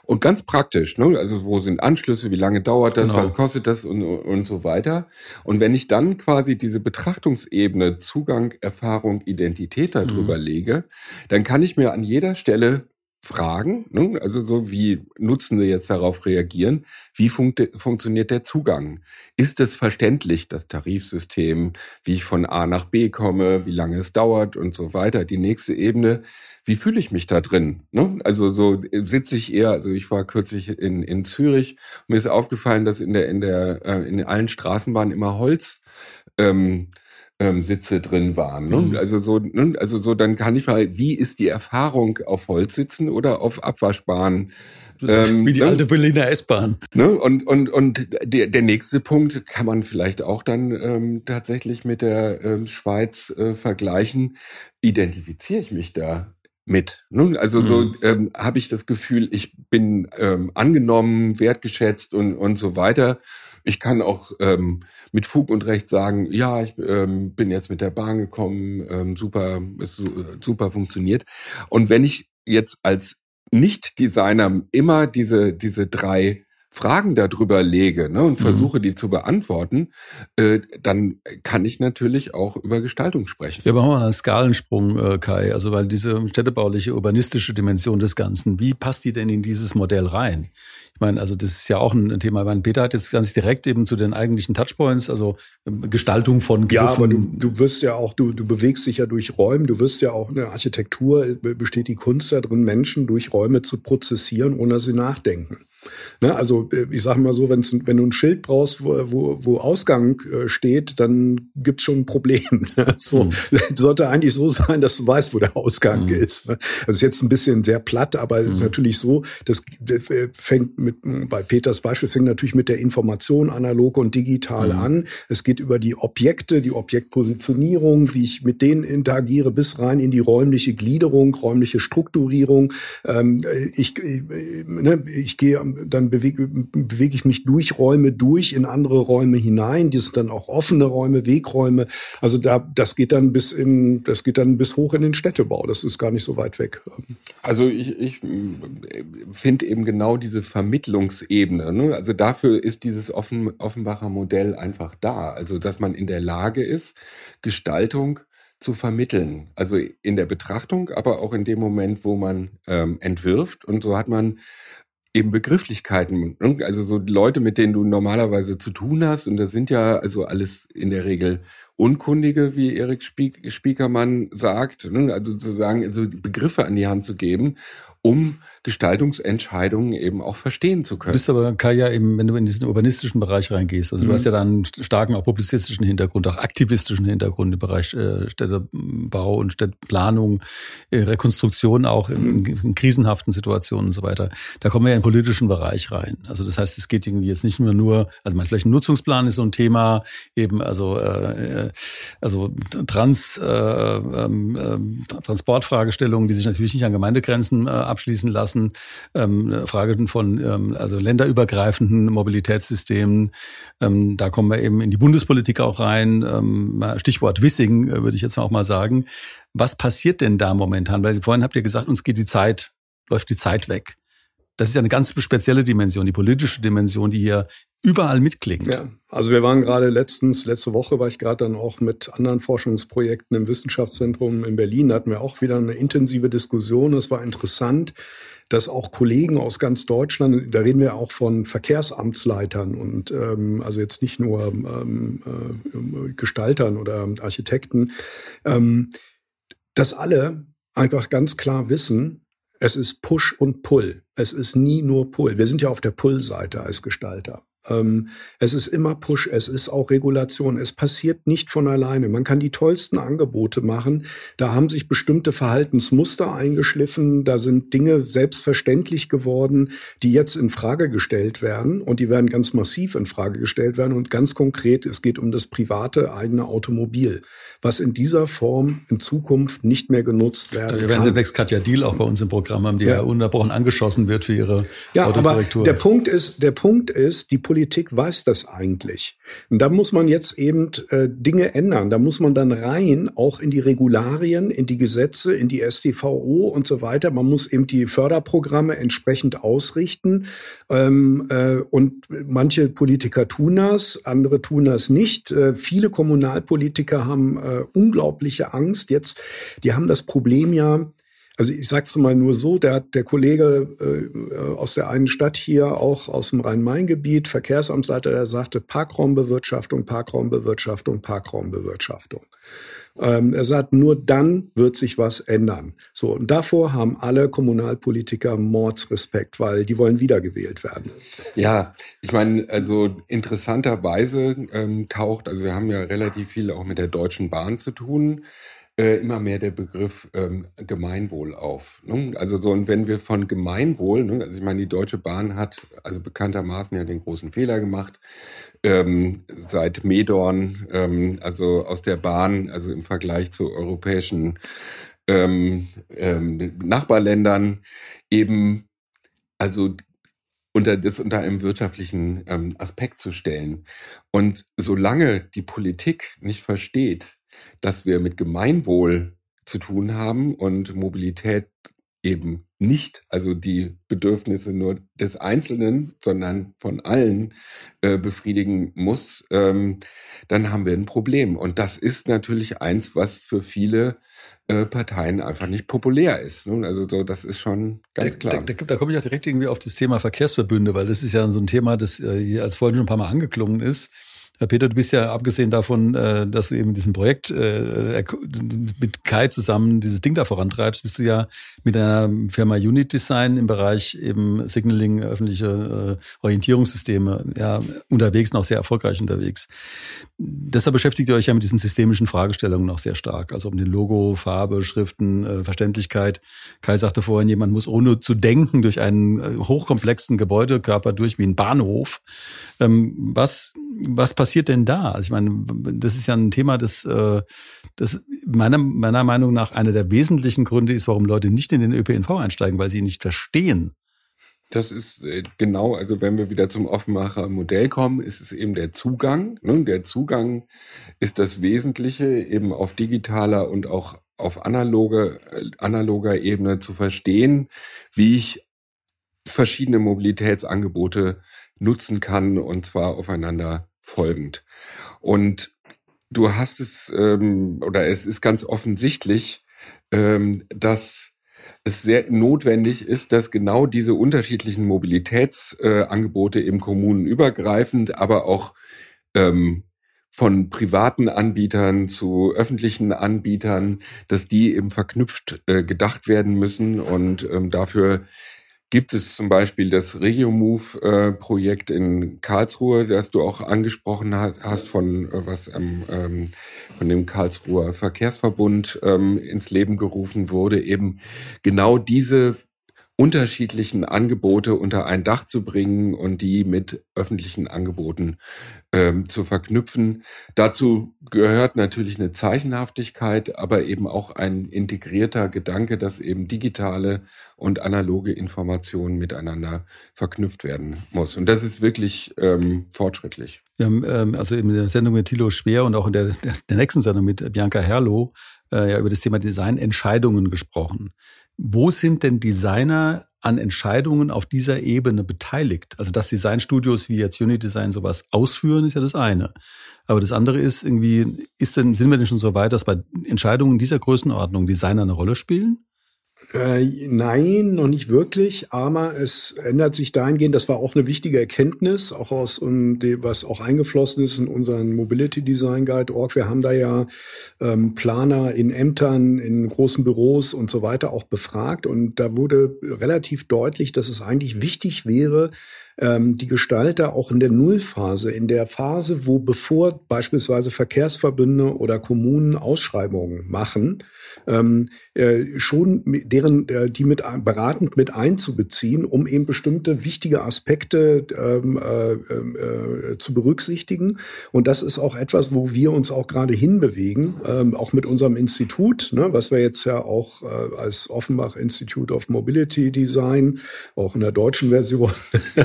und ganz praktisch, ne? also wo sind Anschlüsse, wie lange dauert das, genau. was kostet das und, und so weiter. Und wenn ich dann quasi diese Betrachtungsebene, Zugang, Erfahrung, Identität darüber mhm. lege, dann kann ich mir an jeder Stelle Fragen, ne? also so wie Nutzende jetzt darauf reagieren, wie funkt, funktioniert der Zugang? Ist es verständlich, das Tarifsystem, wie ich von A nach B komme, wie lange es dauert und so weiter? Die nächste Ebene, wie fühle ich mich da drin? Ne? Also so sitze ich eher, also ich war kürzlich in, in Zürich, mir ist aufgefallen, dass in der, in der, äh, in allen Straßenbahnen immer Holz ähm, ähm, Sitze drin waren. Ne? Mhm. Also so, ne? also so, dann kann ich mal, wie ist die Erfahrung auf Holzsitzen oder auf Abwaschbahnen? Ähm, wie die ne? alte Berliner S-Bahn. Ne? Und, und, und der, der nächste Punkt kann man vielleicht auch dann ähm, tatsächlich mit der ähm, Schweiz äh, vergleichen. Identifiziere ich mich da mit. Ne? Also mhm. so ähm, habe ich das Gefühl, ich bin ähm, angenommen, wertgeschätzt und, und so weiter. Ich kann auch ähm, mit Fug und Recht sagen, ja, ich ähm, bin jetzt mit der Bahn gekommen, ähm, super, es super funktioniert. Und wenn ich jetzt als Nicht-Designer immer diese, diese drei Fragen darüber lege ne, und mhm. versuche, mhm. die zu beantworten, äh, dann kann ich natürlich auch über Gestaltung sprechen. Ja, machen wir einen Skalensprung, äh, Kai. Also weil diese städtebauliche, urbanistische Dimension des Ganzen, wie passt die denn in dieses Modell rein? Ich meine, also das ist ja auch ein Thema. Ich meine, Peter hat jetzt ganz direkt eben zu den eigentlichen Touchpoints, also ähm, Gestaltung von Griffen. Ja, aber du, du wirst ja auch, du, du bewegst dich ja durch Räume, du wirst ja auch in der Architektur besteht die Kunst darin, Menschen durch Räume zu prozessieren, ohne sie nachdenken. Ne, also äh, ich sage mal so, wenn's, wenn du ein Schild brauchst, wo, wo, wo Ausgang äh, steht, dann gibt's schon ein Problem. Ne? So mhm. sollte eigentlich so sein, dass du weißt, wo der Ausgang mhm. ist. Ne? Also ist jetzt ein bisschen sehr platt, aber mhm. ist natürlich so, das äh, fängt mit bei Peters Beispiel fängt natürlich mit der Information analog und digital mhm. an. Es geht über die Objekte, die Objektpositionierung, wie ich mit denen interagiere, bis rein in die räumliche Gliederung, räumliche Strukturierung. Ähm, ich, ich, ne, ich gehe dann bewege, bewege ich mich durch Räume durch in andere Räume hinein. Die sind dann auch offene Räume, Wegräume. Also da, das geht dann bis in, das geht dann bis hoch in den Städtebau. Das ist gar nicht so weit weg. Also ich, ich finde eben genau diese Vermittlungsebene. Ne? Also dafür ist dieses Offen, Offenbacher Modell einfach da. Also dass man in der Lage ist, Gestaltung zu vermitteln. Also in der Betrachtung, aber auch in dem Moment, wo man ähm, entwirft. Und so hat man eben Begrifflichkeiten, also so Leute, mit denen du normalerweise zu tun hast, und das sind ja also alles in der Regel Unkundige, wie Erik Spiekermann sagt, ne? also sozusagen also Begriffe an die Hand zu geben um Gestaltungsentscheidungen eben auch verstehen zu können. Du bist aber, Kai, ja eben, wenn du in diesen urbanistischen Bereich reingehst, also mhm. du hast ja dann einen starken auch publizistischen Hintergrund, auch aktivistischen Hintergrund im Bereich äh, Städtebau und Städteplanung, äh, Rekonstruktion auch in, mhm. in, krisenhaften Situationen und so weiter. Da kommen wir ja in den politischen Bereich rein. Also das heißt, es geht irgendwie jetzt nicht nur nur, also man vielleicht ein Nutzungsplan ist so ein Thema, eben also äh, also Trans, äh, ähm, Transportfragestellungen, die sich natürlich nicht an Gemeindegrenzen äh, abschließen lassen, ähm, Fragen von ähm, also länderübergreifenden Mobilitätssystemen. Ähm, da kommen wir eben in die Bundespolitik auch rein. Ähm, Stichwort Wissing äh, würde ich jetzt auch mal sagen. Was passiert denn da momentan? Weil vorhin habt ihr gesagt, uns geht die Zeit, läuft die Zeit weg. Das ist ja eine ganz spezielle Dimension, die politische Dimension, die hier überall mitklingt. Ja, also wir waren gerade letztens, letzte Woche war ich gerade dann auch mit anderen Forschungsprojekten im Wissenschaftszentrum in Berlin, da hatten wir auch wieder eine intensive Diskussion. Es war interessant, dass auch Kollegen aus ganz Deutschland, da reden wir auch von Verkehrsamtsleitern und ähm, also jetzt nicht nur ähm, äh, Gestaltern oder Architekten, ähm, dass alle einfach ganz klar wissen, es ist Push und Pull. Es ist nie nur Pull. Wir sind ja auf der Pull-Seite als Gestalter. Ähm, es ist immer Push, es ist auch Regulation. Es passiert nicht von alleine. Man kann die tollsten Angebote machen. Da haben sich bestimmte Verhaltensmuster eingeschliffen. Da sind Dinge selbstverständlich geworden, die jetzt in Frage gestellt werden. Und die werden ganz massiv in Frage gestellt werden. Und ganz konkret, es geht um das private eigene Automobil, was in dieser Form in Zukunft nicht mehr genutzt werden Wir werden demnächst Katja Deal auch bei uns im Programm haben, die ja, ja unterbrochen angeschossen wird für ihre ja, Autokorrektur. Aber der Punkt ist, der Punkt ist, die Politik Politik weiß das eigentlich. Und da muss man jetzt eben äh, Dinge ändern. Da muss man dann rein, auch in die Regularien, in die Gesetze, in die StVO und so weiter. Man muss eben die Förderprogramme entsprechend ausrichten. Ähm, äh, und manche Politiker tun das, andere tun das nicht. Äh, viele Kommunalpolitiker haben äh, unglaubliche Angst. Jetzt, die haben das Problem ja, also ich sage es mal nur so, der, der Kollege äh, aus der einen Stadt hier, auch aus dem Rhein-Main-Gebiet, Verkehrsamtsleiter, der sagte Parkraumbewirtschaftung, Parkraumbewirtschaftung, Parkraumbewirtschaftung. Ähm, er sagt, nur dann wird sich was ändern. So, und davor haben alle Kommunalpolitiker Mordsrespekt, weil die wollen wiedergewählt werden. Ja, ich meine, also interessanterweise ähm, taucht, also wir haben ja relativ viel auch mit der Deutschen Bahn zu tun äh, immer mehr der Begriff ähm, Gemeinwohl auf. Ne? Also so, und wenn wir von Gemeinwohl, ne, also ich meine, die Deutsche Bahn hat also bekanntermaßen ja den großen Fehler gemacht, ähm, seit Medorn, ähm, also aus der Bahn, also im Vergleich zu europäischen ähm, ähm, Nachbarländern eben, also unter das unter einem wirtschaftlichen ähm, Aspekt zu stellen. Und solange die Politik nicht versteht, dass wir mit Gemeinwohl zu tun haben und Mobilität eben nicht, also die Bedürfnisse nur des Einzelnen, sondern von allen äh, befriedigen muss, ähm, dann haben wir ein Problem. Und das ist natürlich eins, was für viele äh, Parteien einfach nicht populär ist. Ne? Also so, das ist schon ganz klar. Da, da, da komme ich auch direkt irgendwie auf das Thema Verkehrsverbünde, weil das ist ja so ein Thema, das äh, hier als vorhin schon ein paar Mal angeklungen ist. Herr Peter, du bist ja abgesehen davon, äh, dass du eben diesem Projekt äh, mit Kai zusammen dieses Ding da vorantreibst, bist du ja mit einer Firma Unit Design im Bereich eben Signaling, öffentliche äh, Orientierungssysteme ja unterwegs und auch sehr erfolgreich unterwegs. Deshalb beschäftigt ihr euch ja mit diesen systemischen Fragestellungen auch sehr stark, also um den Logo, Farbe, Schriften, Verständlichkeit. Kai sagte vorhin, jemand muss ohne zu denken durch einen hochkomplexen Gebäudekörper durch wie ein Bahnhof. Ähm, was was passiert denn da? Also ich meine, das ist ja ein Thema, das, äh, das meiner, meiner Meinung nach einer der wesentlichen Gründe ist, warum Leute nicht in den ÖPNV einsteigen, weil sie ihn nicht verstehen. Das ist äh, genau, also wenn wir wieder zum Offenbacher Modell kommen, ist es eben der Zugang. Ne? Der Zugang ist das Wesentliche, eben auf digitaler und auch auf analoge, äh, analoger Ebene zu verstehen, wie ich verschiedene Mobilitätsangebote nutzen kann und zwar aufeinander folgend. Und du hast es, ähm, oder es ist ganz offensichtlich, ähm, dass es sehr notwendig ist, dass genau diese unterschiedlichen Mobilitätsangebote äh, im Kommunen übergreifend, aber auch ähm, von privaten Anbietern zu öffentlichen Anbietern, dass die eben verknüpft äh, gedacht werden müssen und ähm, dafür gibt es zum Beispiel das RegioMove-Projekt in Karlsruhe, das du auch angesprochen hast, von äh, was ähm, von dem Karlsruher Verkehrsverbund ähm, ins Leben gerufen wurde, eben genau diese unterschiedlichen Angebote unter ein Dach zu bringen und die mit öffentlichen Angeboten ähm, zu verknüpfen. Dazu gehört natürlich eine Zeichenhaftigkeit, aber eben auch ein integrierter Gedanke, dass eben digitale und analoge Informationen miteinander verknüpft werden muss. Und das ist wirklich ähm, fortschrittlich. Wir haben ähm, also in der Sendung mit Thilo Speer und auch in der, der nächsten Sendung mit Bianca Herloh äh, ja über das Thema Designentscheidungen gesprochen. Wo sind denn Designer an Entscheidungen auf dieser Ebene beteiligt? Also dass Designstudios wie jetzt Unidesign sowas ausführen, ist ja das eine. Aber das andere ist irgendwie, ist denn, sind wir denn schon so weit, dass bei Entscheidungen dieser Größenordnung Designer eine Rolle spielen? Äh, nein, noch nicht wirklich, aber es ändert sich dahingehend, das war auch eine wichtige Erkenntnis, auch aus und was auch eingeflossen ist in unseren Mobility Design Guide Org. Wir haben da ja ähm, Planer in Ämtern, in großen Büros und so weiter auch befragt und da wurde relativ deutlich, dass es eigentlich wichtig wäre, ähm, die Gestalter auch in der Nullphase, in der Phase, wo bevor beispielsweise Verkehrsverbünde oder Kommunen Ausschreibungen machen, ähm, äh, schon deren äh, die mit beratend mit einzubeziehen, um eben bestimmte wichtige Aspekte ähm, äh, äh, zu berücksichtigen. Und das ist auch etwas, wo wir uns auch gerade hinbewegen, ähm, auch mit unserem Institut, ne, was wir jetzt ja auch äh, als Offenbach Institute of Mobility Design, auch in der deutschen Version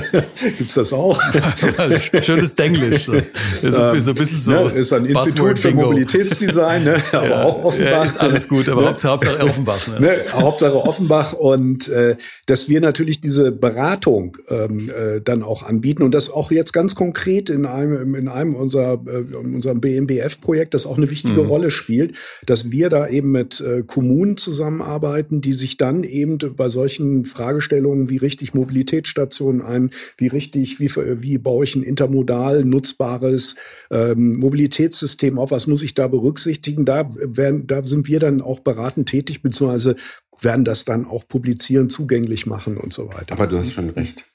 gibt's das auch. Schönes Denglisch. So. Ist, ein, ist ein bisschen so. Ne, ist ein Institut für Mobilitätsdesign, ne, aber ja, auch Offenbach. Ist alles gut, aber ne? Hauptsache Offenbach. Ne? ne? Hauptsache Offenbach und äh, dass wir natürlich diese Beratung ähm, äh, dann auch anbieten und das auch jetzt ganz konkret in einem in einem unserer äh, in unserem BMBF-Projekt, das auch eine wichtige mhm. Rolle spielt, dass wir da eben mit äh, Kommunen zusammenarbeiten, die sich dann eben bei solchen Fragestellungen wie richtig Mobilitätsstationen ein, wie richtig, wie, wie baue ich ein intermodal nutzbares ähm, Mobilitätssystem auf, was muss ich da berücksichtigen? Da werden, da sind wir dann auch beratend tätig, beziehungsweise werden das dann auch publizieren, zugänglich machen und so weiter. Aber du hast schon recht,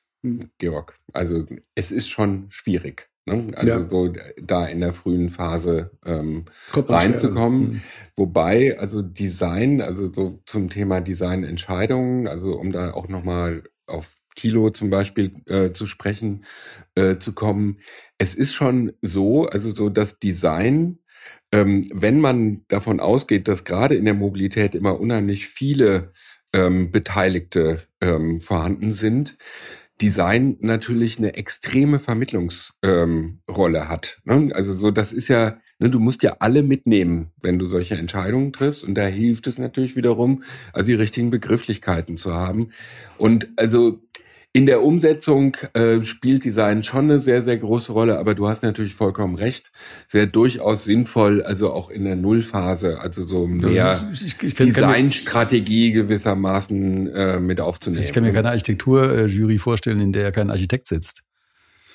Georg. Also es ist schon schwierig. Ne? Also ja. so da in der frühen Phase ähm, reinzukommen. Mhm. Wobei, also Design, also so zum Thema Designentscheidungen, also um da auch nochmal auf Kilo zum Beispiel äh, zu sprechen äh, zu kommen. Es ist schon so, also so das Design, ähm, wenn man davon ausgeht, dass gerade in der Mobilität immer unheimlich viele ähm, Beteiligte ähm, vorhanden sind, Design natürlich eine extreme Vermittlungsrolle ähm, hat. Ne? Also so, das ist ja, ne, du musst ja alle mitnehmen, wenn du solche Entscheidungen triffst. Und da hilft es natürlich wiederum, also die richtigen Begrifflichkeiten zu haben. Und also in der Umsetzung äh, spielt Design schon eine sehr, sehr große Rolle, aber du hast natürlich vollkommen recht. Es wäre durchaus sinnvoll, also auch in der Nullphase, also so mehr Designstrategie gewissermaßen äh, mit aufzunehmen. Ich kann mir keine Architekturjury vorstellen, in der kein Architekt sitzt.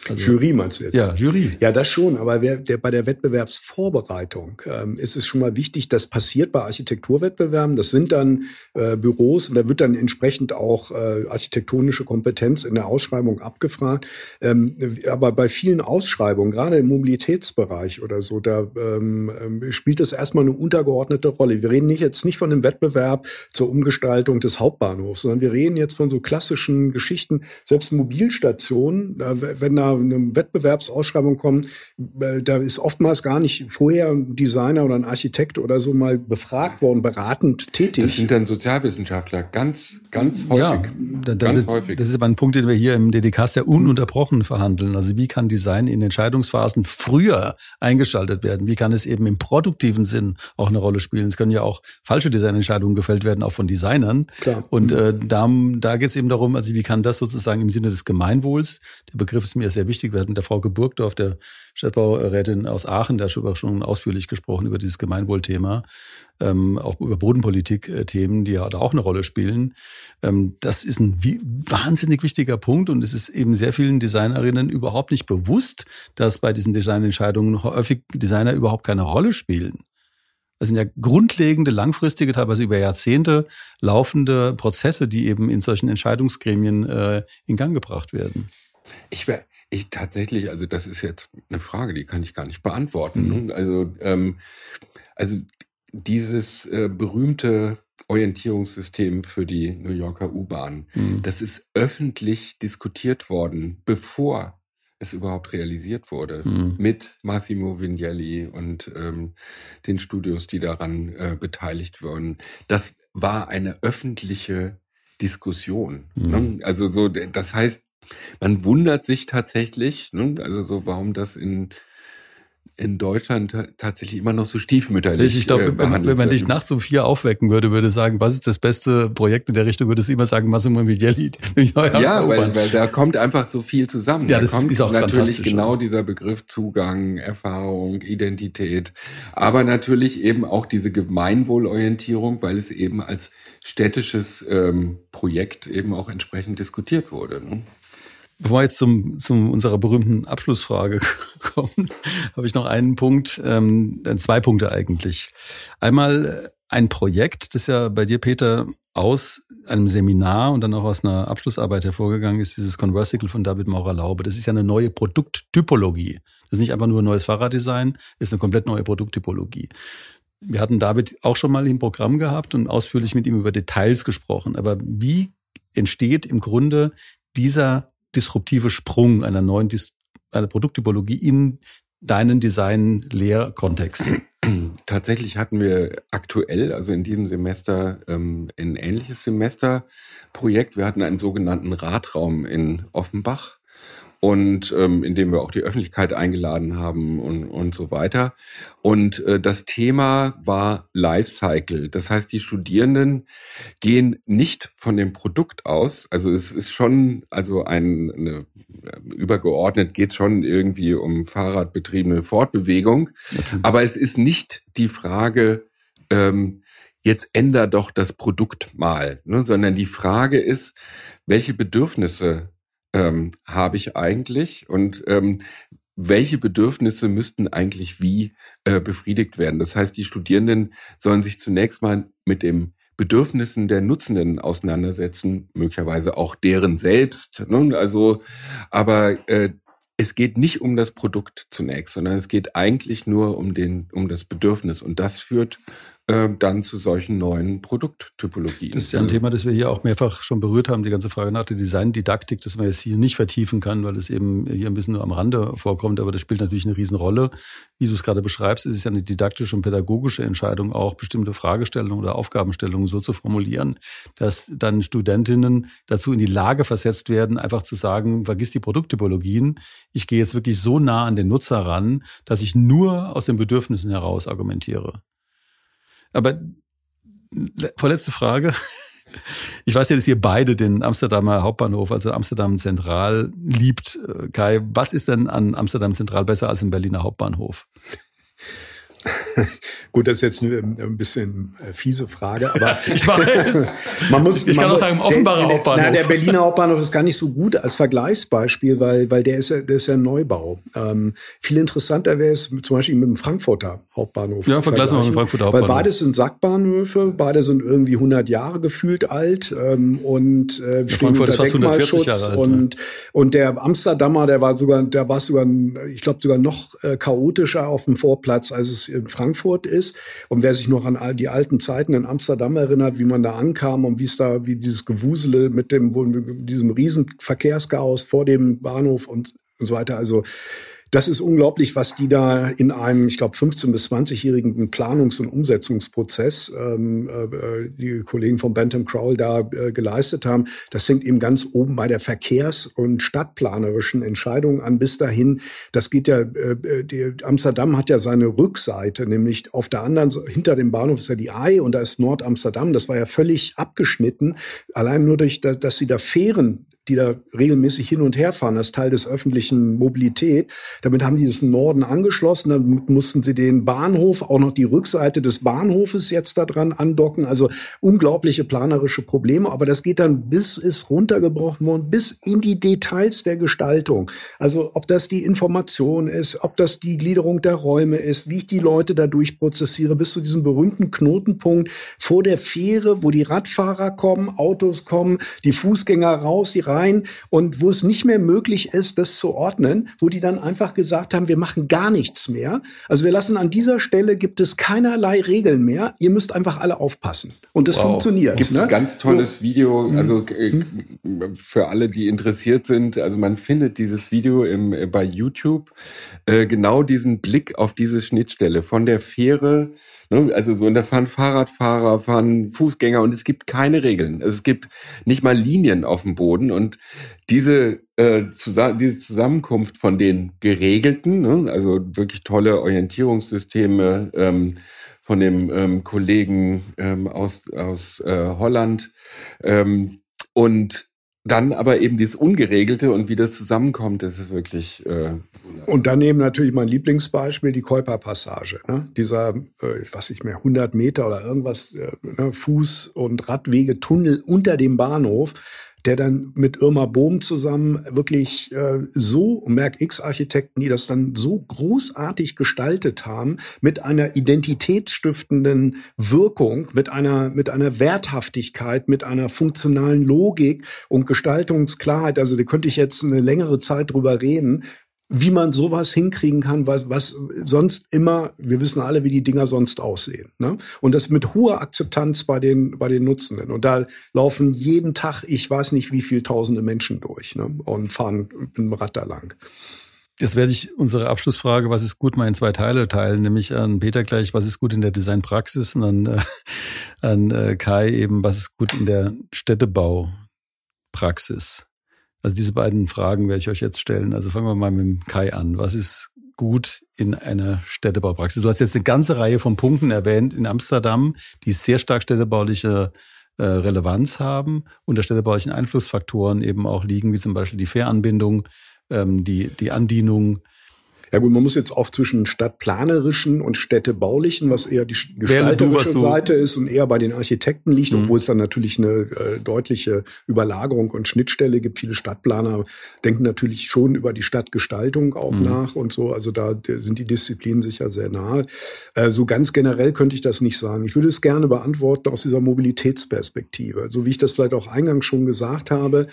Also, Jury meinst du jetzt? Ja, Jury. Ja, das schon. Aber wer, der, bei der Wettbewerbsvorbereitung ähm, ist es schon mal wichtig, das passiert bei Architekturwettbewerben. Das sind dann äh, Büros und da wird dann entsprechend auch äh, architektonische Kompetenz in der Ausschreibung abgefragt. Ähm, aber bei vielen Ausschreibungen, gerade im Mobilitätsbereich oder so, da ähm, ähm, spielt das erstmal eine untergeordnete Rolle. Wir reden nicht jetzt nicht von einem Wettbewerb zur Umgestaltung des Hauptbahnhofs, sondern wir reden jetzt von so klassischen Geschichten. Selbst Mobilstationen, äh, wenn da eine Wettbewerbsausschreibung kommen, da ist oftmals gar nicht vorher ein Designer oder ein Architekt oder so mal befragt worden, beratend tätig. Das sind dann Sozialwissenschaftler, ganz, ganz häufig. Ja, da, ganz das, häufig. das ist aber ein Punkt, den wir hier im DDK ja ununterbrochen verhandeln. Also wie kann Design in Entscheidungsphasen früher eingeschaltet werden? Wie kann es eben im produktiven Sinn auch eine Rolle spielen? Es können ja auch falsche Designentscheidungen gefällt werden, auch von Designern. Klar. Und äh, da, da geht es eben darum, also wie kann das sozusagen im Sinne des Gemeinwohls, der Begriff ist mir sehr wichtig. Wir hatten der Frau Geburgdorf, der Stadtbaurätin aus Aachen, hat schon ausführlich gesprochen über dieses Gemeinwohlthema, ähm, auch über Bodenpolitik-Themen, die ja da auch eine Rolle spielen. Ähm, das ist ein wahnsinnig wichtiger Punkt und es ist eben sehr vielen Designerinnen überhaupt nicht bewusst, dass bei diesen Designentscheidungen häufig Designer überhaupt keine Rolle spielen. Das sind ja grundlegende, langfristige, teilweise über Jahrzehnte laufende Prozesse, die eben in solchen Entscheidungsgremien äh, in Gang gebracht werden. Ich wäre ich tatsächlich, also das ist jetzt eine Frage, die kann ich gar nicht beantworten. Mhm. Also, ähm, also dieses äh, berühmte Orientierungssystem für die New Yorker U-Bahn. Mhm. Das ist öffentlich diskutiert worden, bevor es überhaupt realisiert wurde, mhm. mit Massimo Vignelli und ähm, den Studios, die daran äh, beteiligt wurden. Das war eine öffentliche Diskussion. Mhm. Ne? Also so, das heißt, man wundert sich tatsächlich, ne? also so, warum das in in Deutschland tatsächlich immer noch so stiefmütterlich. Ich glaube, äh, wenn, wenn man dich nachts um vier aufwecken würde, würde sagen, was ist das beste Projekt in der Richtung, würdest du immer sagen, Massimo Miglielli. ja, weil, weil da kommt einfach so viel zusammen. Ja, da kommt ist auch natürlich genau dieser Begriff Zugang, Erfahrung, Identität, aber natürlich eben auch diese Gemeinwohlorientierung, weil es eben als städtisches ähm, Projekt eben auch entsprechend diskutiert wurde. Ne? Bevor wir jetzt zum, zum unserer berühmten Abschlussfrage kommen, habe ich noch einen Punkt, ähm, zwei Punkte eigentlich. Einmal äh, ein Projekt, das ja bei dir, Peter, aus einem Seminar und dann auch aus einer Abschlussarbeit hervorgegangen ist, dieses Conversicle von David Maurer-Laube. Das ist ja eine neue Produkttypologie. Das ist nicht einfach nur ein neues Fahrraddesign, ist eine komplett neue Produkttypologie. Wir hatten David auch schon mal im Programm gehabt und ausführlich mit ihm über Details gesprochen. Aber wie entsteht im Grunde dieser disruptive Sprung einer neuen Dis einer Produkttypologie in deinen Design-Lehrkontext? Tatsächlich hatten wir aktuell, also in diesem Semester, ähm, ein ähnliches Semesterprojekt. Wir hatten einen sogenannten Radraum in Offenbach und ähm, indem wir auch die Öffentlichkeit eingeladen haben und, und so weiter. Und äh, das Thema war Lifecycle. Das heißt, die Studierenden gehen nicht von dem Produkt aus. Also es ist schon, also ein, eine, übergeordnet geht schon irgendwie um Fahrradbetriebene Fortbewegung. Okay. Aber es ist nicht die Frage, ähm, jetzt änder doch das Produkt mal, ne, sondern die Frage ist, welche Bedürfnisse ähm, habe ich eigentlich und ähm, welche Bedürfnisse müssten eigentlich wie äh, befriedigt werden. Das heißt, die Studierenden sollen sich zunächst mal mit den Bedürfnissen der Nutzenden auseinandersetzen, möglicherweise auch deren selbst. Ne? Also, aber äh, es geht nicht um das Produkt zunächst, sondern es geht eigentlich nur um den, um das Bedürfnis. Und das führt äh, dann zu solchen neuen Produkttypologien. Das ist ja ein Thema, das wir hier auch mehrfach schon berührt haben, die ganze Frage nach der Design-Didaktik, das man jetzt hier nicht vertiefen kann, weil es eben hier ein bisschen nur am Rande vorkommt, aber das spielt natürlich eine Riesenrolle. Wie du es gerade beschreibst, ist es ja eine didaktische und pädagogische Entscheidung, auch bestimmte Fragestellungen oder Aufgabenstellungen so zu formulieren, dass dann Studentinnen dazu in die Lage versetzt werden, einfach zu sagen, vergiss die Produkttypologien, ich gehe jetzt wirklich so nah an den Nutzer ran, dass ich nur aus den Bedürfnissen heraus argumentiere. Aber vorletzte Frage. Ich weiß ja, dass ihr beide den Amsterdamer Hauptbahnhof, also Amsterdam Zentral, liebt. Kai, was ist denn an Amsterdam Zentral besser als im Berliner Hauptbahnhof? Gut, das ist jetzt ein bisschen äh, fiese Frage, aber ich weiß. man muss, ich kann auch sagen, Offenbarer der, Hauptbahnhof. Na, der Berliner Hauptbahnhof ist gar nicht so gut als Vergleichsbeispiel, weil, weil der ist ja, der ist ja ein Neubau. Ähm, viel interessanter wäre es zum Beispiel mit dem Frankfurter Hauptbahnhof. Ja, vergleichen wir mit dem Frankfurter Hauptbahnhof. Weil beide sind Sackbahnhöfe, beide sind irgendwie 100 Jahre gefühlt alt ähm, und äh, stehen Frankfurt unter Denkmalschutz Jahre alt, und, ja. und der Amsterdamer, der war sogar, der war sogar, ich glaube sogar noch äh, chaotischer auf dem Vorplatz, als es in Frankfurt ist. Und wer sich noch an die alten Zeiten in Amsterdam erinnert, wie man da ankam und wie es da, wie dieses Gewusele mit dem, diesem riesen Verkehrschaos vor dem Bahnhof und, und so weiter. Also das ist unglaublich, was die da in einem, ich glaube, 15- bis 20-jährigen Planungs- und Umsetzungsprozess ähm, äh, die Kollegen von Bentham Crowell da äh, geleistet haben. Das fängt eben ganz oben bei der verkehrs- und stadtplanerischen Entscheidung an bis dahin. Das geht ja, äh, die, Amsterdam hat ja seine Rückseite, nämlich auf der anderen, hinter dem Bahnhof ist ja die Ei und da ist Nord-Amsterdam. Das war ja völlig abgeschnitten. Allein nur durch, dass sie da Fähren die da regelmäßig hin und her fahren, als Teil des öffentlichen Mobilität. Damit haben die das Norden angeschlossen. Dann mussten sie den Bahnhof, auch noch die Rückseite des Bahnhofes jetzt da dran andocken. Also unglaubliche planerische Probleme. Aber das geht dann bis ist runtergebrochen worden, bis in die Details der Gestaltung. Also ob das die Information ist, ob das die Gliederung der Räume ist, wie ich die Leute dadurch prozessiere, bis zu diesem berühmten Knotenpunkt vor der Fähre, wo die Radfahrer kommen, Autos kommen, die Fußgänger raus, die rein und wo es nicht mehr möglich ist, das zu ordnen, wo die dann einfach gesagt haben, wir machen gar nichts mehr. Also wir lassen an dieser Stelle gibt es keinerlei Regeln mehr. Ihr müsst einfach alle aufpassen. Und das wow. funktioniert. Gibt es ne? ganz tolles so. Video, mhm. also äh, für alle, die interessiert sind. Also man findet dieses Video im, äh, bei YouTube äh, genau diesen Blick auf diese Schnittstelle von der Fähre? Also so, und da fahren Fahrradfahrer, fahren Fußgänger und es gibt keine Regeln. Also es gibt nicht mal Linien auf dem Boden und diese, äh, zusammen, diese Zusammenkunft von den Geregelten, ne? also wirklich tolle Orientierungssysteme ähm, von dem ähm, Kollegen ähm, aus, aus äh, Holland ähm, und dann aber eben dieses Ungeregelte und wie das zusammenkommt, das ist wirklich. Äh, und daneben natürlich mein Lieblingsbeispiel, die Käuperpassage. Ne? Dieser, äh, ich weiß nicht mehr, 100 Meter oder irgendwas, äh, ne? Fuß- und Radwegetunnel unter dem Bahnhof der dann mit Irma Bohm zusammen wirklich äh, so, Merk X-Architekten, die das dann so großartig gestaltet haben, mit einer identitätsstiftenden Wirkung, mit einer, mit einer Werthaftigkeit, mit einer funktionalen Logik und Gestaltungsklarheit. Also da könnte ich jetzt eine längere Zeit drüber reden, wie man sowas hinkriegen kann, was, was sonst immer, wir wissen alle, wie die Dinger sonst aussehen. Ne? Und das mit hoher Akzeptanz bei den, bei den Nutzenden. Und da laufen jeden Tag, ich weiß nicht, wie viel tausende Menschen durch ne? und fahren mit dem Rad da lang. Jetzt werde ich unsere Abschlussfrage, was ist gut, mal in zwei Teile teilen, nämlich an Peter gleich, was ist gut in der Designpraxis und an, äh, an äh, Kai eben, was ist gut in der Städtebaupraxis. Also diese beiden Fragen werde ich euch jetzt stellen. Also fangen wir mal mit dem Kai an. Was ist gut in einer Städtebaupraxis? Du hast jetzt eine ganze Reihe von Punkten erwähnt in Amsterdam, die sehr stark städtebauliche äh, Relevanz haben, unter städtebaulichen Einflussfaktoren eben auch liegen, wie zum Beispiel die Fähranbindung, ähm, die, die Andienung ja gut, man muss jetzt auch zwischen stadtplanerischen und städtebaulichen, was eher die gestalterische du, Seite ist und eher bei den Architekten liegt, mhm. obwohl es dann natürlich eine äh, deutliche Überlagerung und Schnittstelle gibt. Viele Stadtplaner denken natürlich schon über die Stadtgestaltung auch mhm. nach und so. Also da sind die Disziplinen sicher sehr nahe. Äh, so ganz generell könnte ich das nicht sagen. Ich würde es gerne beantworten aus dieser Mobilitätsperspektive. So wie ich das vielleicht auch eingangs schon gesagt habe.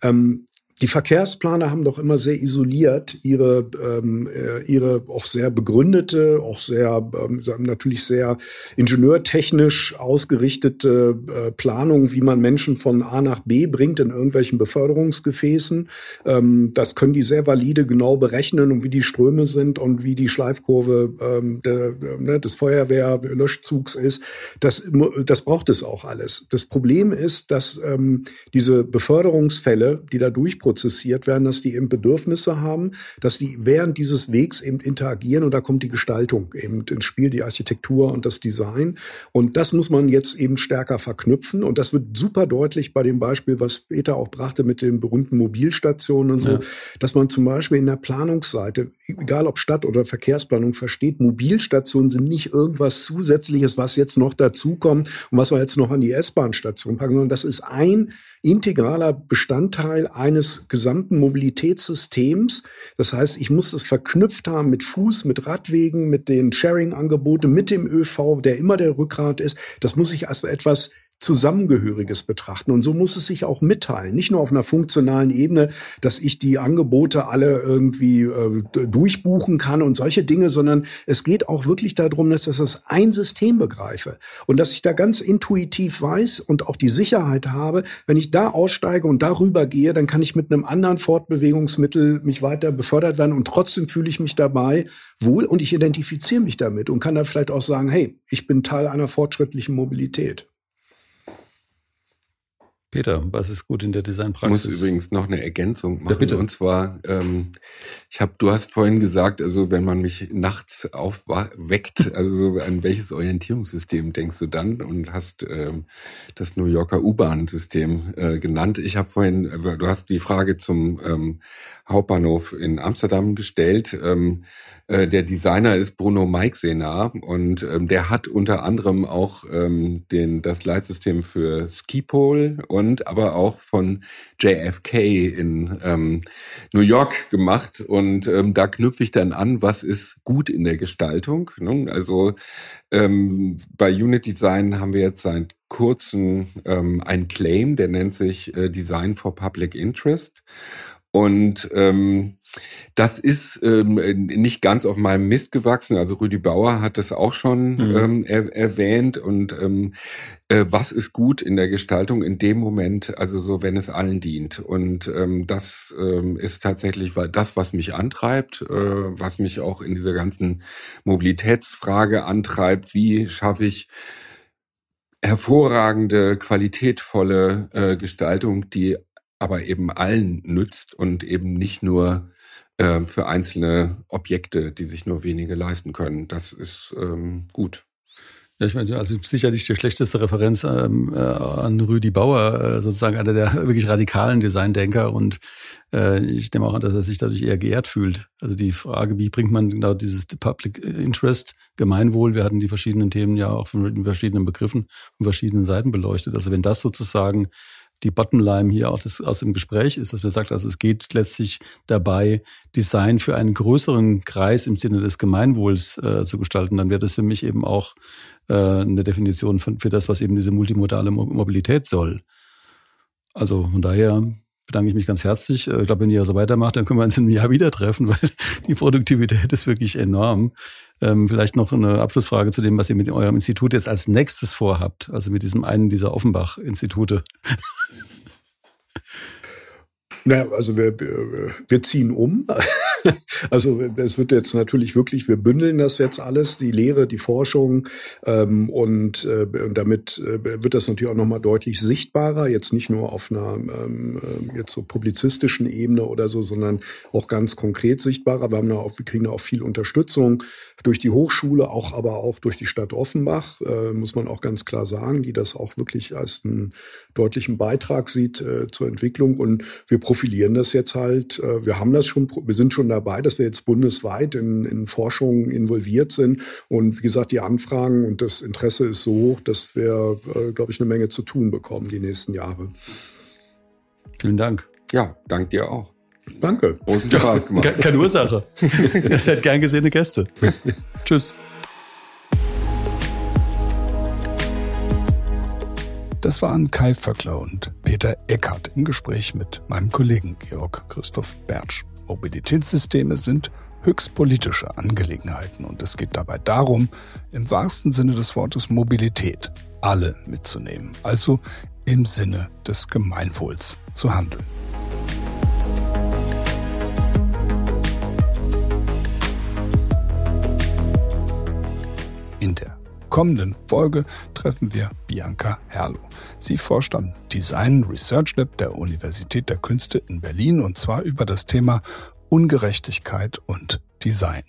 Ähm, die Verkehrsplaner haben doch immer sehr isoliert ihre, ähm, äh, ihre auch sehr begründete, auch sehr, ähm, natürlich sehr ingenieurtechnisch ausgerichtete äh, Planung, wie man Menschen von A nach B bringt in irgendwelchen Beförderungsgefäßen. Ähm, das können die sehr valide genau berechnen und wie die Ströme sind und wie die Schleifkurve ähm, der, ne, des Feuerwehrlöschzugs ist. Das, das braucht es auch alles. Das Problem ist, dass ähm, diese Beförderungsfälle, die da durchprobieren, prozessiert werden, dass die eben Bedürfnisse haben, dass die während dieses Wegs eben interagieren und da kommt die Gestaltung eben ins Spiel, die Architektur und das Design. Und das muss man jetzt eben stärker verknüpfen und das wird super deutlich bei dem Beispiel, was Peter auch brachte mit den berühmten Mobilstationen und so, ja. dass man zum Beispiel in der Planungsseite, egal ob Stadt- oder Verkehrsplanung, versteht, Mobilstationen sind nicht irgendwas Zusätzliches, was jetzt noch dazukommt und was wir jetzt noch an die S-Bahn-Station packen, sondern das ist ein integraler Bestandteil eines gesamten Mobilitätssystems. Das heißt, ich muss es verknüpft haben mit Fuß, mit Radwegen, mit den Sharing-Angeboten, mit dem ÖV, der immer der Rückgrat ist. Das muss ich als etwas Zusammengehöriges betrachten. Und so muss es sich auch mitteilen. Nicht nur auf einer funktionalen Ebene, dass ich die Angebote alle irgendwie äh, durchbuchen kann und solche Dinge, sondern es geht auch wirklich darum, dass ich das ein System begreife und dass ich da ganz intuitiv weiß und auch die Sicherheit habe, wenn ich da aussteige und darüber gehe, dann kann ich mit einem anderen Fortbewegungsmittel mich weiter befördert werden und trotzdem fühle ich mich dabei wohl und ich identifiziere mich damit und kann da vielleicht auch sagen, hey, ich bin Teil einer fortschrittlichen Mobilität. Peter, was ist gut in der Designpraxis? Ich muss übrigens noch eine Ergänzung machen. Ja, bitte. Und zwar, ähm, ich habe, du hast vorhin gesagt, also wenn man mich nachts aufweckt, also an welches Orientierungssystem denkst du dann? Und hast ähm, das New Yorker U-Bahn-System äh, genannt. Ich habe vorhin, äh, du hast die Frage zum ähm, Hauptbahnhof in Amsterdam gestellt. Ähm, äh, der Designer ist Bruno Meixenar und ähm, der hat unter anderem auch ähm, den, das Leitsystem für Skipol und aber auch von JFK in ähm, New York gemacht. Und ähm, da knüpfe ich dann an, was ist gut in der Gestaltung. Ne? Also ähm, bei Unit Design haben wir jetzt seit kurzem ähm, ein Claim, der nennt sich äh, Design for Public Interest. Und ähm, das ist ähm, nicht ganz auf meinem Mist gewachsen. Also Rüdi Bauer hat das auch schon mhm. ähm, er, erwähnt. Und ähm, äh, was ist gut in der Gestaltung in dem Moment, also so, wenn es allen dient. Und ähm, das ähm, ist tatsächlich das, was mich antreibt, äh, was mich auch in dieser ganzen Mobilitätsfrage antreibt. Wie schaffe ich hervorragende, qualitätvolle äh, Gestaltung, die aber eben allen nützt und eben nicht nur äh, für einzelne Objekte, die sich nur wenige leisten können. Das ist ähm, gut. Ja, ich meine, also sicherlich die schlechteste Referenz ähm, äh, an Rüdi Bauer, äh, sozusagen einer der wirklich radikalen Designdenker und äh, ich nehme auch an, dass er sich dadurch eher geehrt fühlt. Also die Frage, wie bringt man genau dieses Public Interest, Gemeinwohl, wir hatten die verschiedenen Themen ja auch von verschiedenen Begriffen und verschiedenen Seiten beleuchtet. Also wenn das sozusagen die Bottomline hier auch das, aus dem Gespräch ist, dass man sagt, also es geht letztlich dabei, Design für einen größeren Kreis im Sinne des Gemeinwohls äh, zu gestalten, dann wäre das für mich eben auch äh, eine Definition von, für das, was eben diese multimodale Mobilität soll. Also von daher bedanke ich mich ganz herzlich. Äh, ich glaube, wenn ihr so weitermacht, dann können wir uns in einem Jahr wieder treffen, weil die Produktivität ist wirklich enorm. Ähm, vielleicht noch eine Abschlussfrage zu dem, was ihr mit eurem Institut jetzt als nächstes vorhabt, also mit diesem einen dieser Offenbach-Institute. Naja, also wir, wir ziehen um. Also es wird jetzt natürlich wirklich, wir bündeln das jetzt alles, die Lehre, die Forschung ähm, und, äh, und damit äh, wird das natürlich auch nochmal deutlich sichtbarer, jetzt nicht nur auf einer ähm, äh, jetzt so publizistischen Ebene oder so, sondern auch ganz konkret sichtbarer. Wir haben da auch, wir kriegen da auch viel Unterstützung durch die Hochschule, auch aber auch durch die Stadt Offenbach, äh, muss man auch ganz klar sagen, die das auch wirklich als einen deutlichen Beitrag sieht äh, zur Entwicklung und wir profilieren das jetzt halt. Äh, wir haben das schon, wir sind schon dabei, dass wir jetzt bundesweit in, in Forschung involviert sind. Und wie gesagt, die Anfragen und das Interesse ist so hoch, dass wir, äh, glaube ich, eine Menge zu tun bekommen die nächsten Jahre. Vielen Dank. Ja, dank dir auch. Danke. Großen Spaß gemacht. Keine, keine Ursache. Ihr seid gern gesehene Gäste. Tschüss. Das waren Kai Vöckler und Peter Eckert im Gespräch mit meinem Kollegen Georg Christoph Bertsch. Mobilitätssysteme sind höchst politische Angelegenheiten und es geht dabei darum, im wahrsten Sinne des Wortes Mobilität alle mitzunehmen, also im Sinne des Gemeinwohls zu handeln. In der kommenden Folge treffen wir Bianca Herlo. Sie forscht am Design Research Lab der Universität der Künste in Berlin und zwar über das Thema Ungerechtigkeit und Design.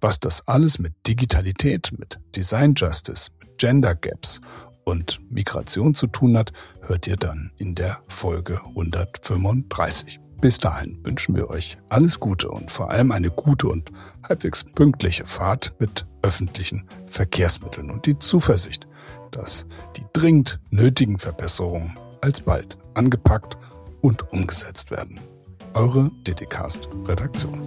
Was das alles mit Digitalität, mit Design Justice, mit Gender Gaps und Migration zu tun hat, hört ihr dann in der Folge 135. Bis dahin wünschen wir euch alles Gute und vor allem eine gute und halbwegs pünktliche Fahrt mit öffentlichen Verkehrsmitteln und die Zuversicht, dass die dringend nötigen Verbesserungen alsbald angepackt und umgesetzt werden. Eure DDcast Redaktion.